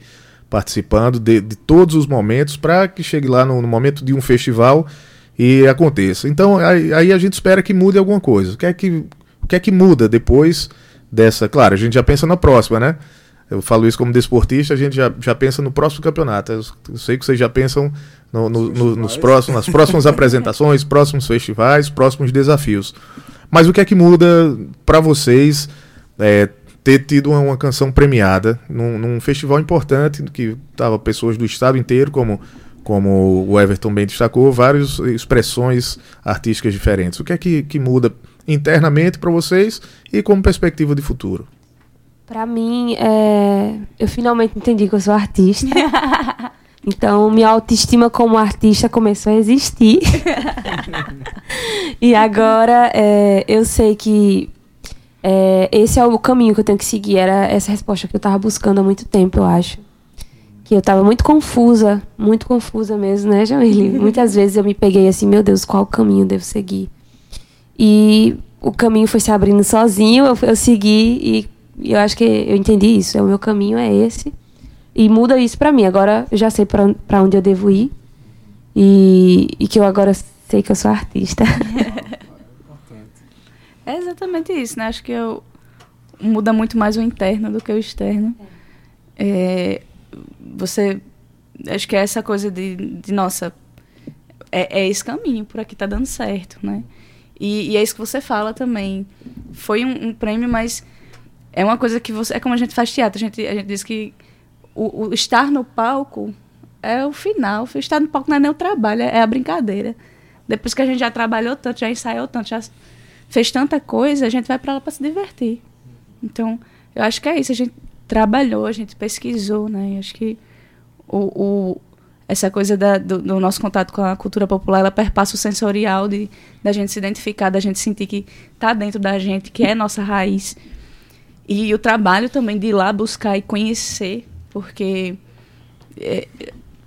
participando de, de todos os momentos para que chegue lá no, no momento de um festival e aconteça. Então aí, aí a gente espera que mude alguma coisa. O que é que, o que, é que muda depois dessa? Claro, a gente já pensa na próxima, né? Eu falo isso como desportista, a gente já, já pensa no próximo campeonato. Eu, sei que vocês já pensam no- no- no- nos próximos, nas próximas apresentações, próximos festivais, próximos desafios. Mas o que é que muda para vocês é, ter tido uma, uma canção premiada num, num festival importante que tava pessoas do estado inteiro, como, como o Everton bem destacou, várias expressões artísticas diferentes. O que é que, que muda internamente para vocês e como perspectiva de futuro? Pra mim, é, eu finalmente entendi que eu sou artista. Então, minha autoestima como artista começou a existir. e agora, é, eu sei que é, esse é o caminho que eu tenho que seguir. Era essa resposta que eu tava buscando há muito tempo, eu acho. Que eu tava muito confusa, muito confusa mesmo, né, Jamile? Muitas vezes eu me peguei assim, meu Deus, qual caminho eu devo seguir? E o caminho foi se abrindo sozinho, eu, eu segui e, e eu acho que eu entendi isso. É, o meu caminho é esse. E muda isso pra mim. Agora eu já sei pra onde eu devo ir. E, e que eu agora sei que eu sou artista. É exatamente isso, né? Acho que eu, muda muito mais o interno do que o externo. É, você. Acho que é essa coisa de, de nossa, é, é esse caminho, por aqui tá dando certo, né? E, e é isso que você fala também. Foi um, um prêmio, mas é uma coisa que você. É como a gente faz teatro, a gente, a gente diz que o, o estar no palco é o final. Estar no palco não é nem o trabalho, é a brincadeira. Depois que a gente já trabalhou tanto, já ensaiou tanto, já fez tanta coisa, a gente vai para lá para se divertir. Então, eu acho que é isso. A gente trabalhou, a gente pesquisou, né? E acho que o, o- essa coisa da- do, do nosso contato com a cultura popular, ela perpassa o sensorial de da gente se identificar, da gente sentir que tá dentro da gente, que é nossa raiz. E o trabalho também de ir lá buscar e conhecer, porque é,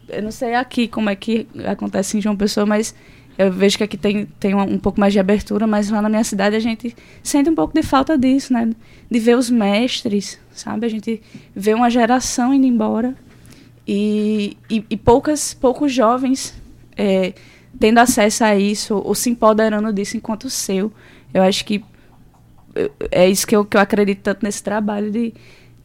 eu não sei aqui como é que acontece em João Pessoa, mas eu vejo que aqui tem, tem um, um pouco mais de abertura, mas lá na minha cidade a gente sente um pouco de falta disso, né? De ver os mestres, sabe? A gente vê uma geração indo embora e, e, e poucas, poucos jovens é, tendo acesso a isso ou se empoderando disso enquanto seu. Eu acho que é isso que eu, que eu acredito tanto nesse trabalho de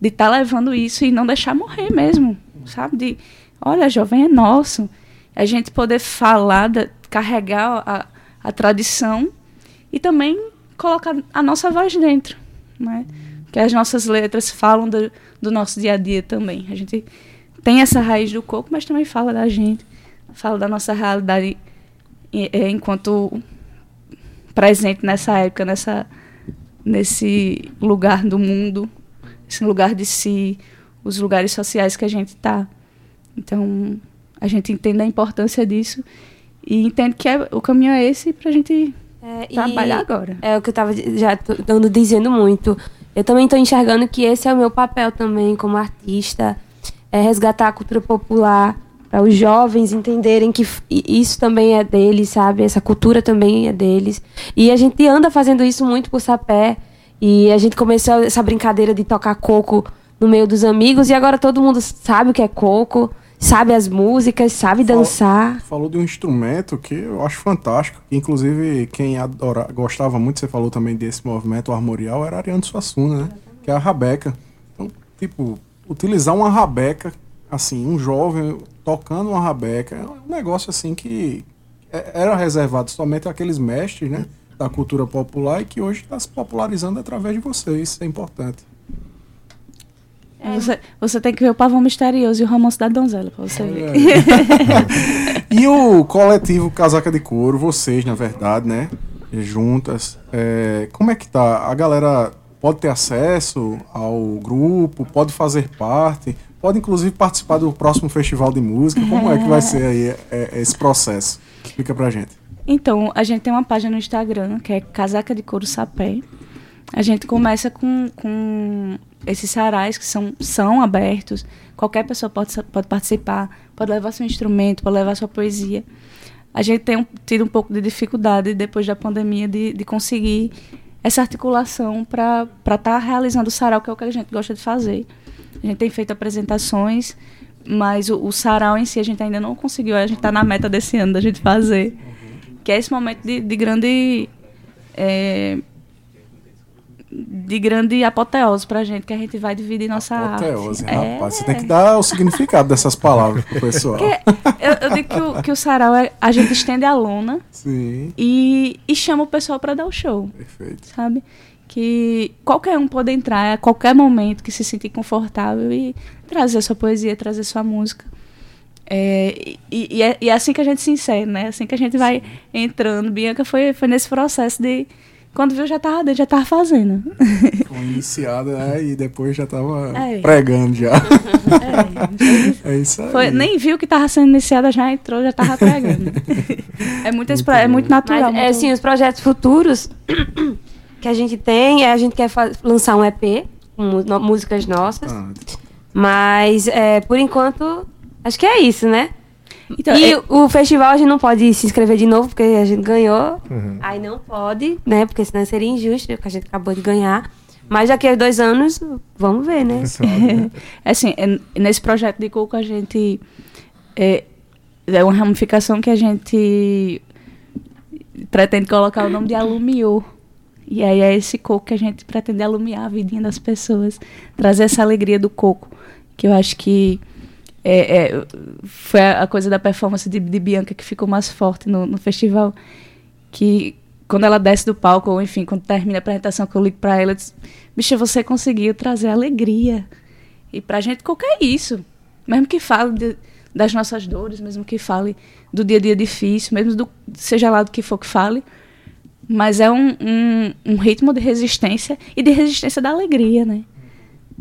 de estar levando isso e não deixar morrer mesmo, sabe? De, olha, jovem é nosso. A gente poder falar, carregar a, a tradição e também colocar a nossa voz dentro, né? Que as nossas letras falam do, do nosso dia a dia também. A gente tem essa raiz do coco, mas também fala da gente, fala da nossa realidade é, enquanto presente nessa época, nessa, nesse lugar do mundo, esse lugar de si, os lugares sociais que a gente está. Então, a gente entende a importância disso E entendo que é, o caminho é esse pra gente É, trabalhar agora. É o que eu tava di- já tô- ando dizendo muito. Eu também estou enxergando que esse é o meu papel também como artista, é resgatar a cultura popular para os jovens entenderem que isso também é deles, sabe? Essa cultura também é deles. E a gente anda fazendo isso muito por sapé. E a gente começou essa brincadeira de tocar coco no meio dos amigos e agora todo mundo sabe o que é coco, sabe as músicas, sabe Fala- dançar. Falou de um instrumento que eu acho fantástico. Inclusive, quem adora, gostava muito, você falou também desse movimento armorial, era Ariano Suassuna, né? Que é a rabeca. Então, tipo, utilizar uma rabeca, assim, um jovem tocando uma rabeca, é um negócio assim que é- era reservado somente àqueles mestres, né? Da cultura popular e que hoje está se popularizando através de vocês. Isso é importante. Você, você tem que ver o Pavão Misterioso e o Romance da Donzela pra você ver. Aí. e o coletivo Casaca de Couro, vocês, na verdade, né? Juntas. é, como é que tá? A galera pode ter acesso ao grupo, pode fazer parte, pode inclusive participar do próximo festival de música. Como é que vai ser aí é, esse processo? Explica pra gente. Então, a gente tem uma página no Instagram, que é Casaca de Couro Sapé. A gente começa com, com esses sarais que são, são abertos. Qualquer pessoa pode, pode participar, pode levar seu instrumento, pode levar sua poesia. A gente tem um- tido um pouco de dificuldade depois da pandemia de, de conseguir essa articulação para estar realizando o sarau, que é o que a gente gosta de fazer. A gente tem feito apresentações, mas o, o sarau em si a gente ainda não conseguiu. A gente está na meta desse ano da gente fazer. Que é esse momento de, de grande. é, de grande apoteose pra gente, que a gente vai dividir nossa Apoteose, arte. rapaz. Você tem que dar o significado dessas palavras pro pessoal. Eu, eu digo que o, que o sarau é. A gente estende a lona Sim, e, e chama o pessoal pra dar o show. perfeito. sabe? Que qualquer um pode entrar a qualquer momento que se sentir confortável e trazer sua poesia, trazer sua música. É, e, e é, e é assim que a gente se insere, né? Assim que a gente vai entrando. Bianca foi, foi nesse processo de. Quando viu, já tava dentro, já tava fazendo. Foi iniciada né, e depois já tava É. pregando já. É, É isso aí. foi, nem viu que tava sendo iniciada, já entrou, já tava pregando. é, muito, pro- é muito natural. Mas, é, muito- assim, os projetos futuros que a gente tem, é, a gente quer lançar um EP com músicas nossas. Ah, Mas, é, por enquanto, acho que é isso, né? Então, e é- o festival a gente não pode se inscrever de novo, porque a gente ganhou. Uhum. Aí não pode, né? Porque senão seria injusto, porque a gente acabou de ganhar. Mas daqui a dois anos, vamos ver, né? É assim, é- nesse projeto de coco a gente é, é uma ramificação que a gente pretende colocar o nome de Alumiou. E aí é esse coco que a gente pretende alumiar a vidinha das pessoas, trazer essa alegria do coco, que eu acho que é, é, foi a, coisa da performance de, de Bianca que ficou mais forte no, no festival, que quando ela desce do palco, ou enfim, quando termina a apresentação, que eu ligo pra ela, eu disse, bicha, você conseguiu trazer alegria. E pra gente, qualquer isso. Mesmo que fale de- das nossas dores, mesmo que fale do dia a dia difícil, mesmo do, seja lá do que for que fale. Mas é um, um, um ritmo de resistência e de resistência da alegria, né?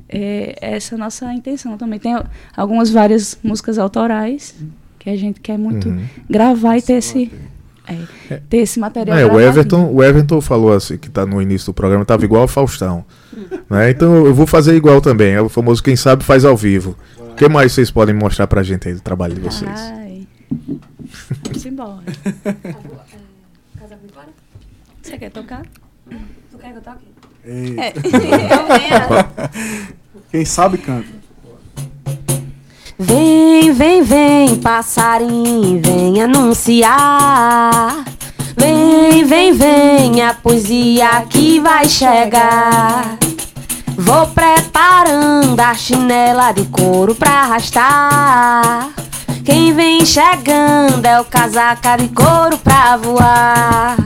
É essa é a nossa intenção também. Tem algumas várias músicas autorais que a gente quer muito Uhum. gravar e ter esse, é, ter esse material. É, o. Everton, o Everton falou assim, que tá no início do programa, tava igual ao Faustão. né? Então eu vou fazer igual também. É o famoso quem sabe faz ao vivo. O que mais vocês podem mostrar pra gente aí do trabalho de vocês? Ai. Vamos embora. Você quer tocar? Tu quer que eu toque? Ei, É. Quem sabe canta. Vem, vem, vem, passarinho, vem anunciar. Vem, vem, vem, a poesia que vai chegar. Vou preparando a chinela de couro pra arrastar. Quem vem chegando é o casaca de couro pra voar.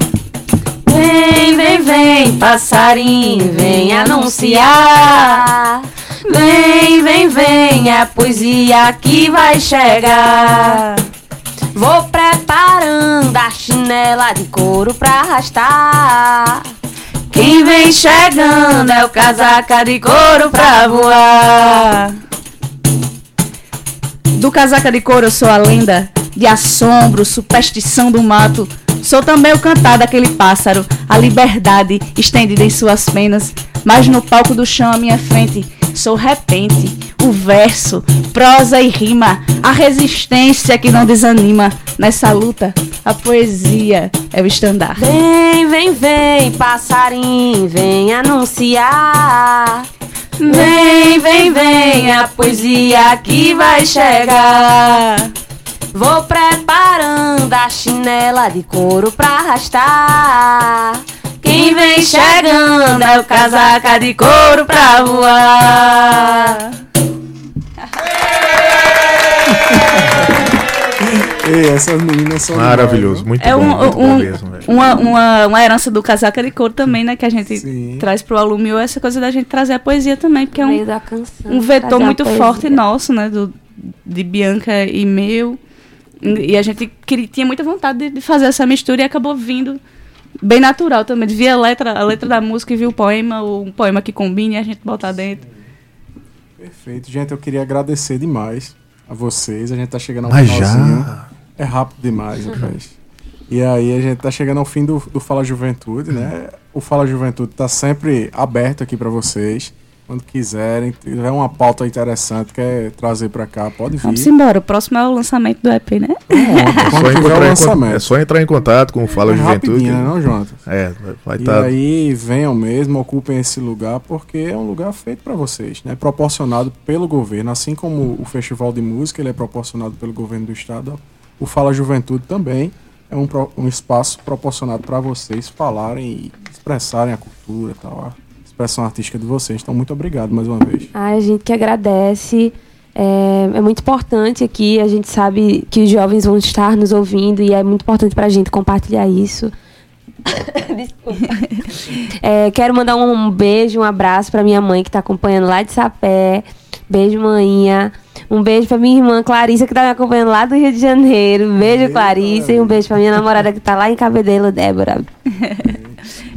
Vem, vem, vem, passarinho, vem anunciar. Vem, vem, vem, a poesia que vai chegar. Vou preparando a chinela de couro pra arrastar. Quem vem chegando é o casaca de couro pra voar. Do casaca de couro eu sou a lenda de assombro, superstição do mato. Sou também o cantar daquele pássaro, a liberdade estendida em suas penas. Mas no palco do chão à minha frente, sou repente, o verso, prosa e rima, a resistência que não desanima. Nessa luta, a poesia é o estandarte. Vem, vem, vem, passarinho, vem anunciar. Vem, vem, vem, a poesia que vai chegar. Vou preparando a chinela de couro pra arrastar. Quem vem chegando é o casaca de couro pra voar. Ei, essas meninas são Maravilhoso, demais, muito É bom, um, muito bom um- mesmo, velho. uma, uma, uma herança do casaca de couro também, né? Que a gente Sim. traz pro alumínio essa coisa da gente trazer a poesia também, porque é um, canção. um vetor muito forte nosso, né? Do, de Bianca e meu. E a gente queria, tinha muita vontade de, de fazer essa mistura e acabou vindo bem natural também. De ver a letra, a letra da música e ver o poema, ou um poema que combine e a gente botar dentro. Perfeito. Gente, eu queria agradecer demais a vocês. A gente tá chegando ao Mas finalzinho. já. É rápido demais, rapaz. E aí a gente tá chegando ao fim do, do Fala Juventude, né? O Fala Juventude tá sempre aberto aqui para vocês. Quando quiserem, tiver uma pauta interessante, quer trazer para cá, pode vir. Vamos embora. O próximo é o lançamento do EP, né? Pronto, É só, tiver o em, lançamento. é só entrar em contato com o Fala É Juventude. né, não, Jonathan? É, vai E estar. aí venham mesmo, ocupem esse lugar, porque é um lugar feito para vocês, né? Proporcionado pelo governo, assim como o Festival de Música ele é proporcionado pelo governo do estado, o Fala Juventude também é um, um espaço proporcionado para vocês falarem e expressarem a cultura, e tal, expressão artística de vocês. Então muito obrigado mais uma vez. Ai, a gente que agradece. É, é muito importante aqui. A gente sabe que os jovens vão estar nos ouvindo e é muito importante para a gente compartilhar isso. Desculpa. É, quero mandar um beijo, um abraço para minha mãe que está acompanhando lá de Sapé. Beijo, maninha. Um beijo para minha irmã Clarissa que está me acompanhando lá do Rio de Janeiro. Beijo, Beijo, Clarissa. E um beijo para minha namorada que está lá em Cabedelo, Débora.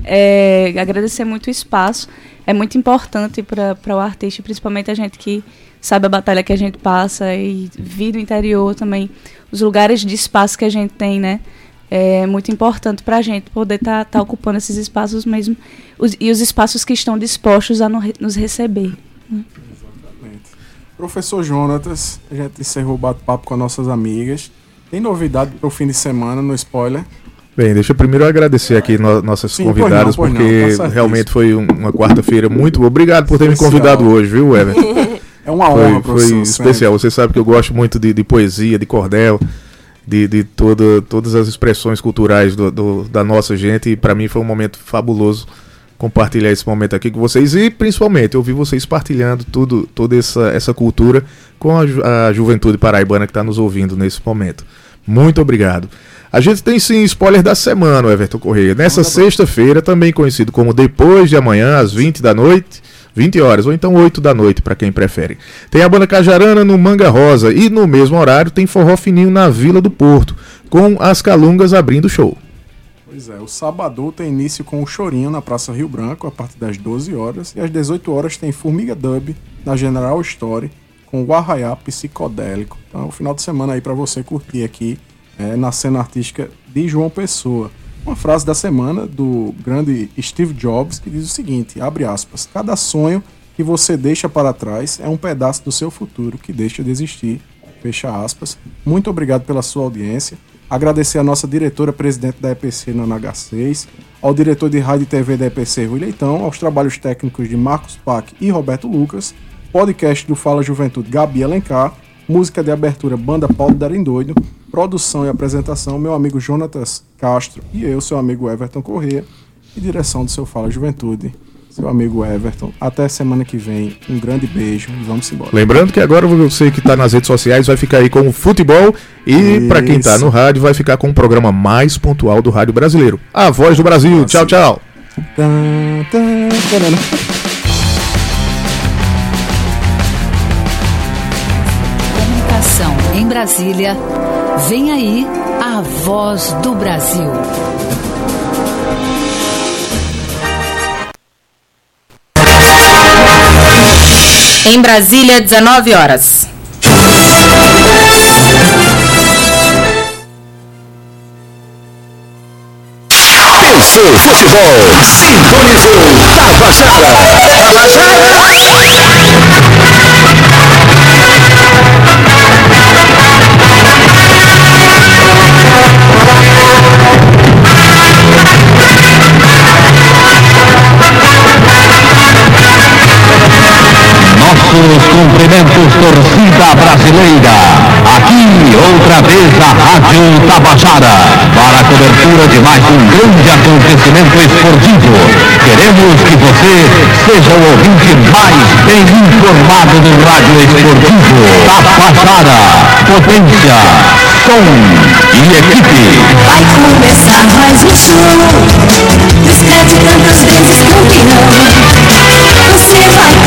É, agradecer muito o espaço. É muito importante para o artista, principalmente a gente que sabe a batalha que a gente passa e vir do interior também. Os lugares de espaço que a gente tem, né? É muito importante para a gente poder estar ocupando esses espaços mesmo. Os- e os espaços que estão dispostos a no- nos receber. Professor Jonatas, a gente encerrou o bate-papo com as nossas amigas. Tem novidade para o fim de semana no spoiler? Bem, deixa eu primeiro agradecer aqui no- nossas Sim, pois convidadas, não, pois não, porque certíssimo. realmente foi um- uma quarta-feira muito. Obrigado por ter me Especial. convidado hoje, viu, Everton? É uma Foi, honra, foi professor. especial. Você sabe que eu gosto muito de, de poesia, de cordel, de, de toda, todas as expressões culturais do- do- da nossa gente. E para mim foi um momento fabuloso compartilhar esse momento aqui com vocês e principalmente ouvir vocês partilhando tudo, toda essa, essa cultura com a, ju- a juventude paraibana que está nos ouvindo nesse momento. Muito obrigado. A gente tem sim spoiler da semana, Everton Correia. Nessa sexta-feira, também conhecido como depois de amanhã, às 20 da noite, 20 horas, ou então 8 da noite, para quem prefere. Tem a banda Cajarana no Manga Rosa e no mesmo horário tem Forró Fininho na Vila do Porto, com as Calungas abrindo o show. Pois é, o sábado tem início com o Chorinho na Praça Rio Branco a partir das 12 horas e às 18 horas tem Formiga Dub na General Story com o Arraiá Psicodélico. Então, é o final de semana aí para você curtir aqui é, na cena artística de João Pessoa. Uma frase da semana do grande Steve Jobs que diz o seguinte, abre aspas, cada sonho que você deixa para trás é um pedaço do seu futuro que deixa de existir. Fecha aspas. Muito obrigado pela sua audiência. Agradecer a nossa diretora presidente da EPC na NH6, ao diretor de rádio e TV da EPC Rui Leitão, aos trabalhos técnicos de Marcos Pac e Roberto Lucas, podcast do Fala Juventude Gabi Alencar, música de abertura Banda Paulo Darendoido, produção e apresentação meu amigo Jonatas Castro e eu, seu amigo Everton Corrêa, e direção do seu Fala Juventude, seu amigo Everton. Até semana que vem, um grande beijo e vamos embora. Lembrando que agora você que está nas redes sociais vai ficar aí com o futebol e para quem está no rádio vai ficar com o programa mais pontual do rádio brasileiro, a Voz do Brasil. Tchau, tchau. Tan, tan, Brasília, vem aí a voz do Brasil. Em Brasília, 19 horas. Pensou futebol, sintonizou Tabajara. Tabajara. Cumprimentos, torcida brasileira. Aqui, outra vez, a Rádio Tabajara, para a cobertura de mais um grande acontecimento esportivo. Queremos que você seja o ouvinte mais bem informado do rádio esportivo. Tabajara, potência, som e equipe. Vai começar mais um show Escreve tantas vezes campeão Você vai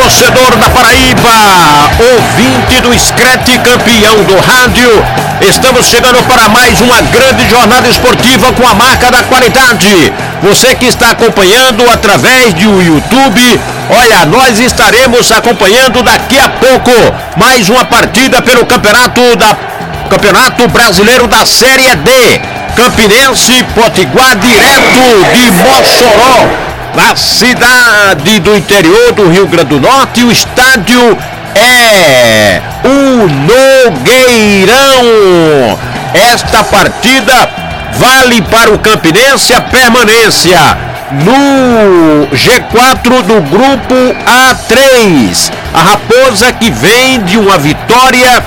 torcedor da Paraíba, ouvinte do Screte campeão do rádio. Estamos chegando para mais uma grande jornada esportiva com a marca da qualidade. Você que está acompanhando através do YouTube, olha, nós estaremos acompanhando daqui a pouco mais uma partida pelo campeonato da Campeonato Brasileiro da Série D. Campinense Potiguar direto de Mossoró na cidade do interior do Rio Grande do Norte. O estádio é o Nogueirão. Esta partida vale para o Campinense a permanência no G4 do grupo A3. A Raposa que vem de uma vitória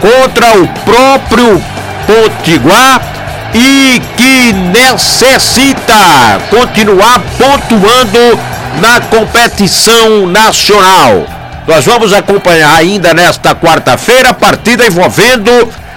contra o próprio Potiguar e que necessita continuar pontuando na competição nacional. Nós vamos acompanhar ainda nesta quarta-feira a partida envolvendo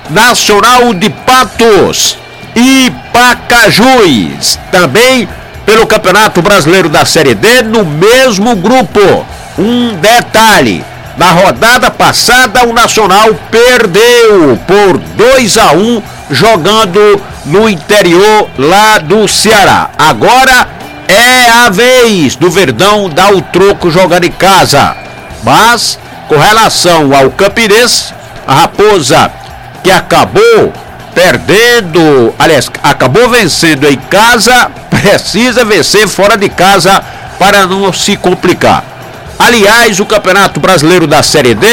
Nacional de Patos e Pacajus. Também pelo Campeonato Brasileiro da Série D no mesmo grupo. Um detalhe: na rodada passada o Nacional perdeu por 2 a 1 jogando no interior lá do Ceará. Agora é a vez do Verdão dar o troco jogando em casa. Mas com relação ao Campinense, a Raposa que acabou perdendo, aliás, acabou vencendo em casa, precisa vencer fora de casa para não se complicar. Aliás, o Campeonato Brasileiro da Série D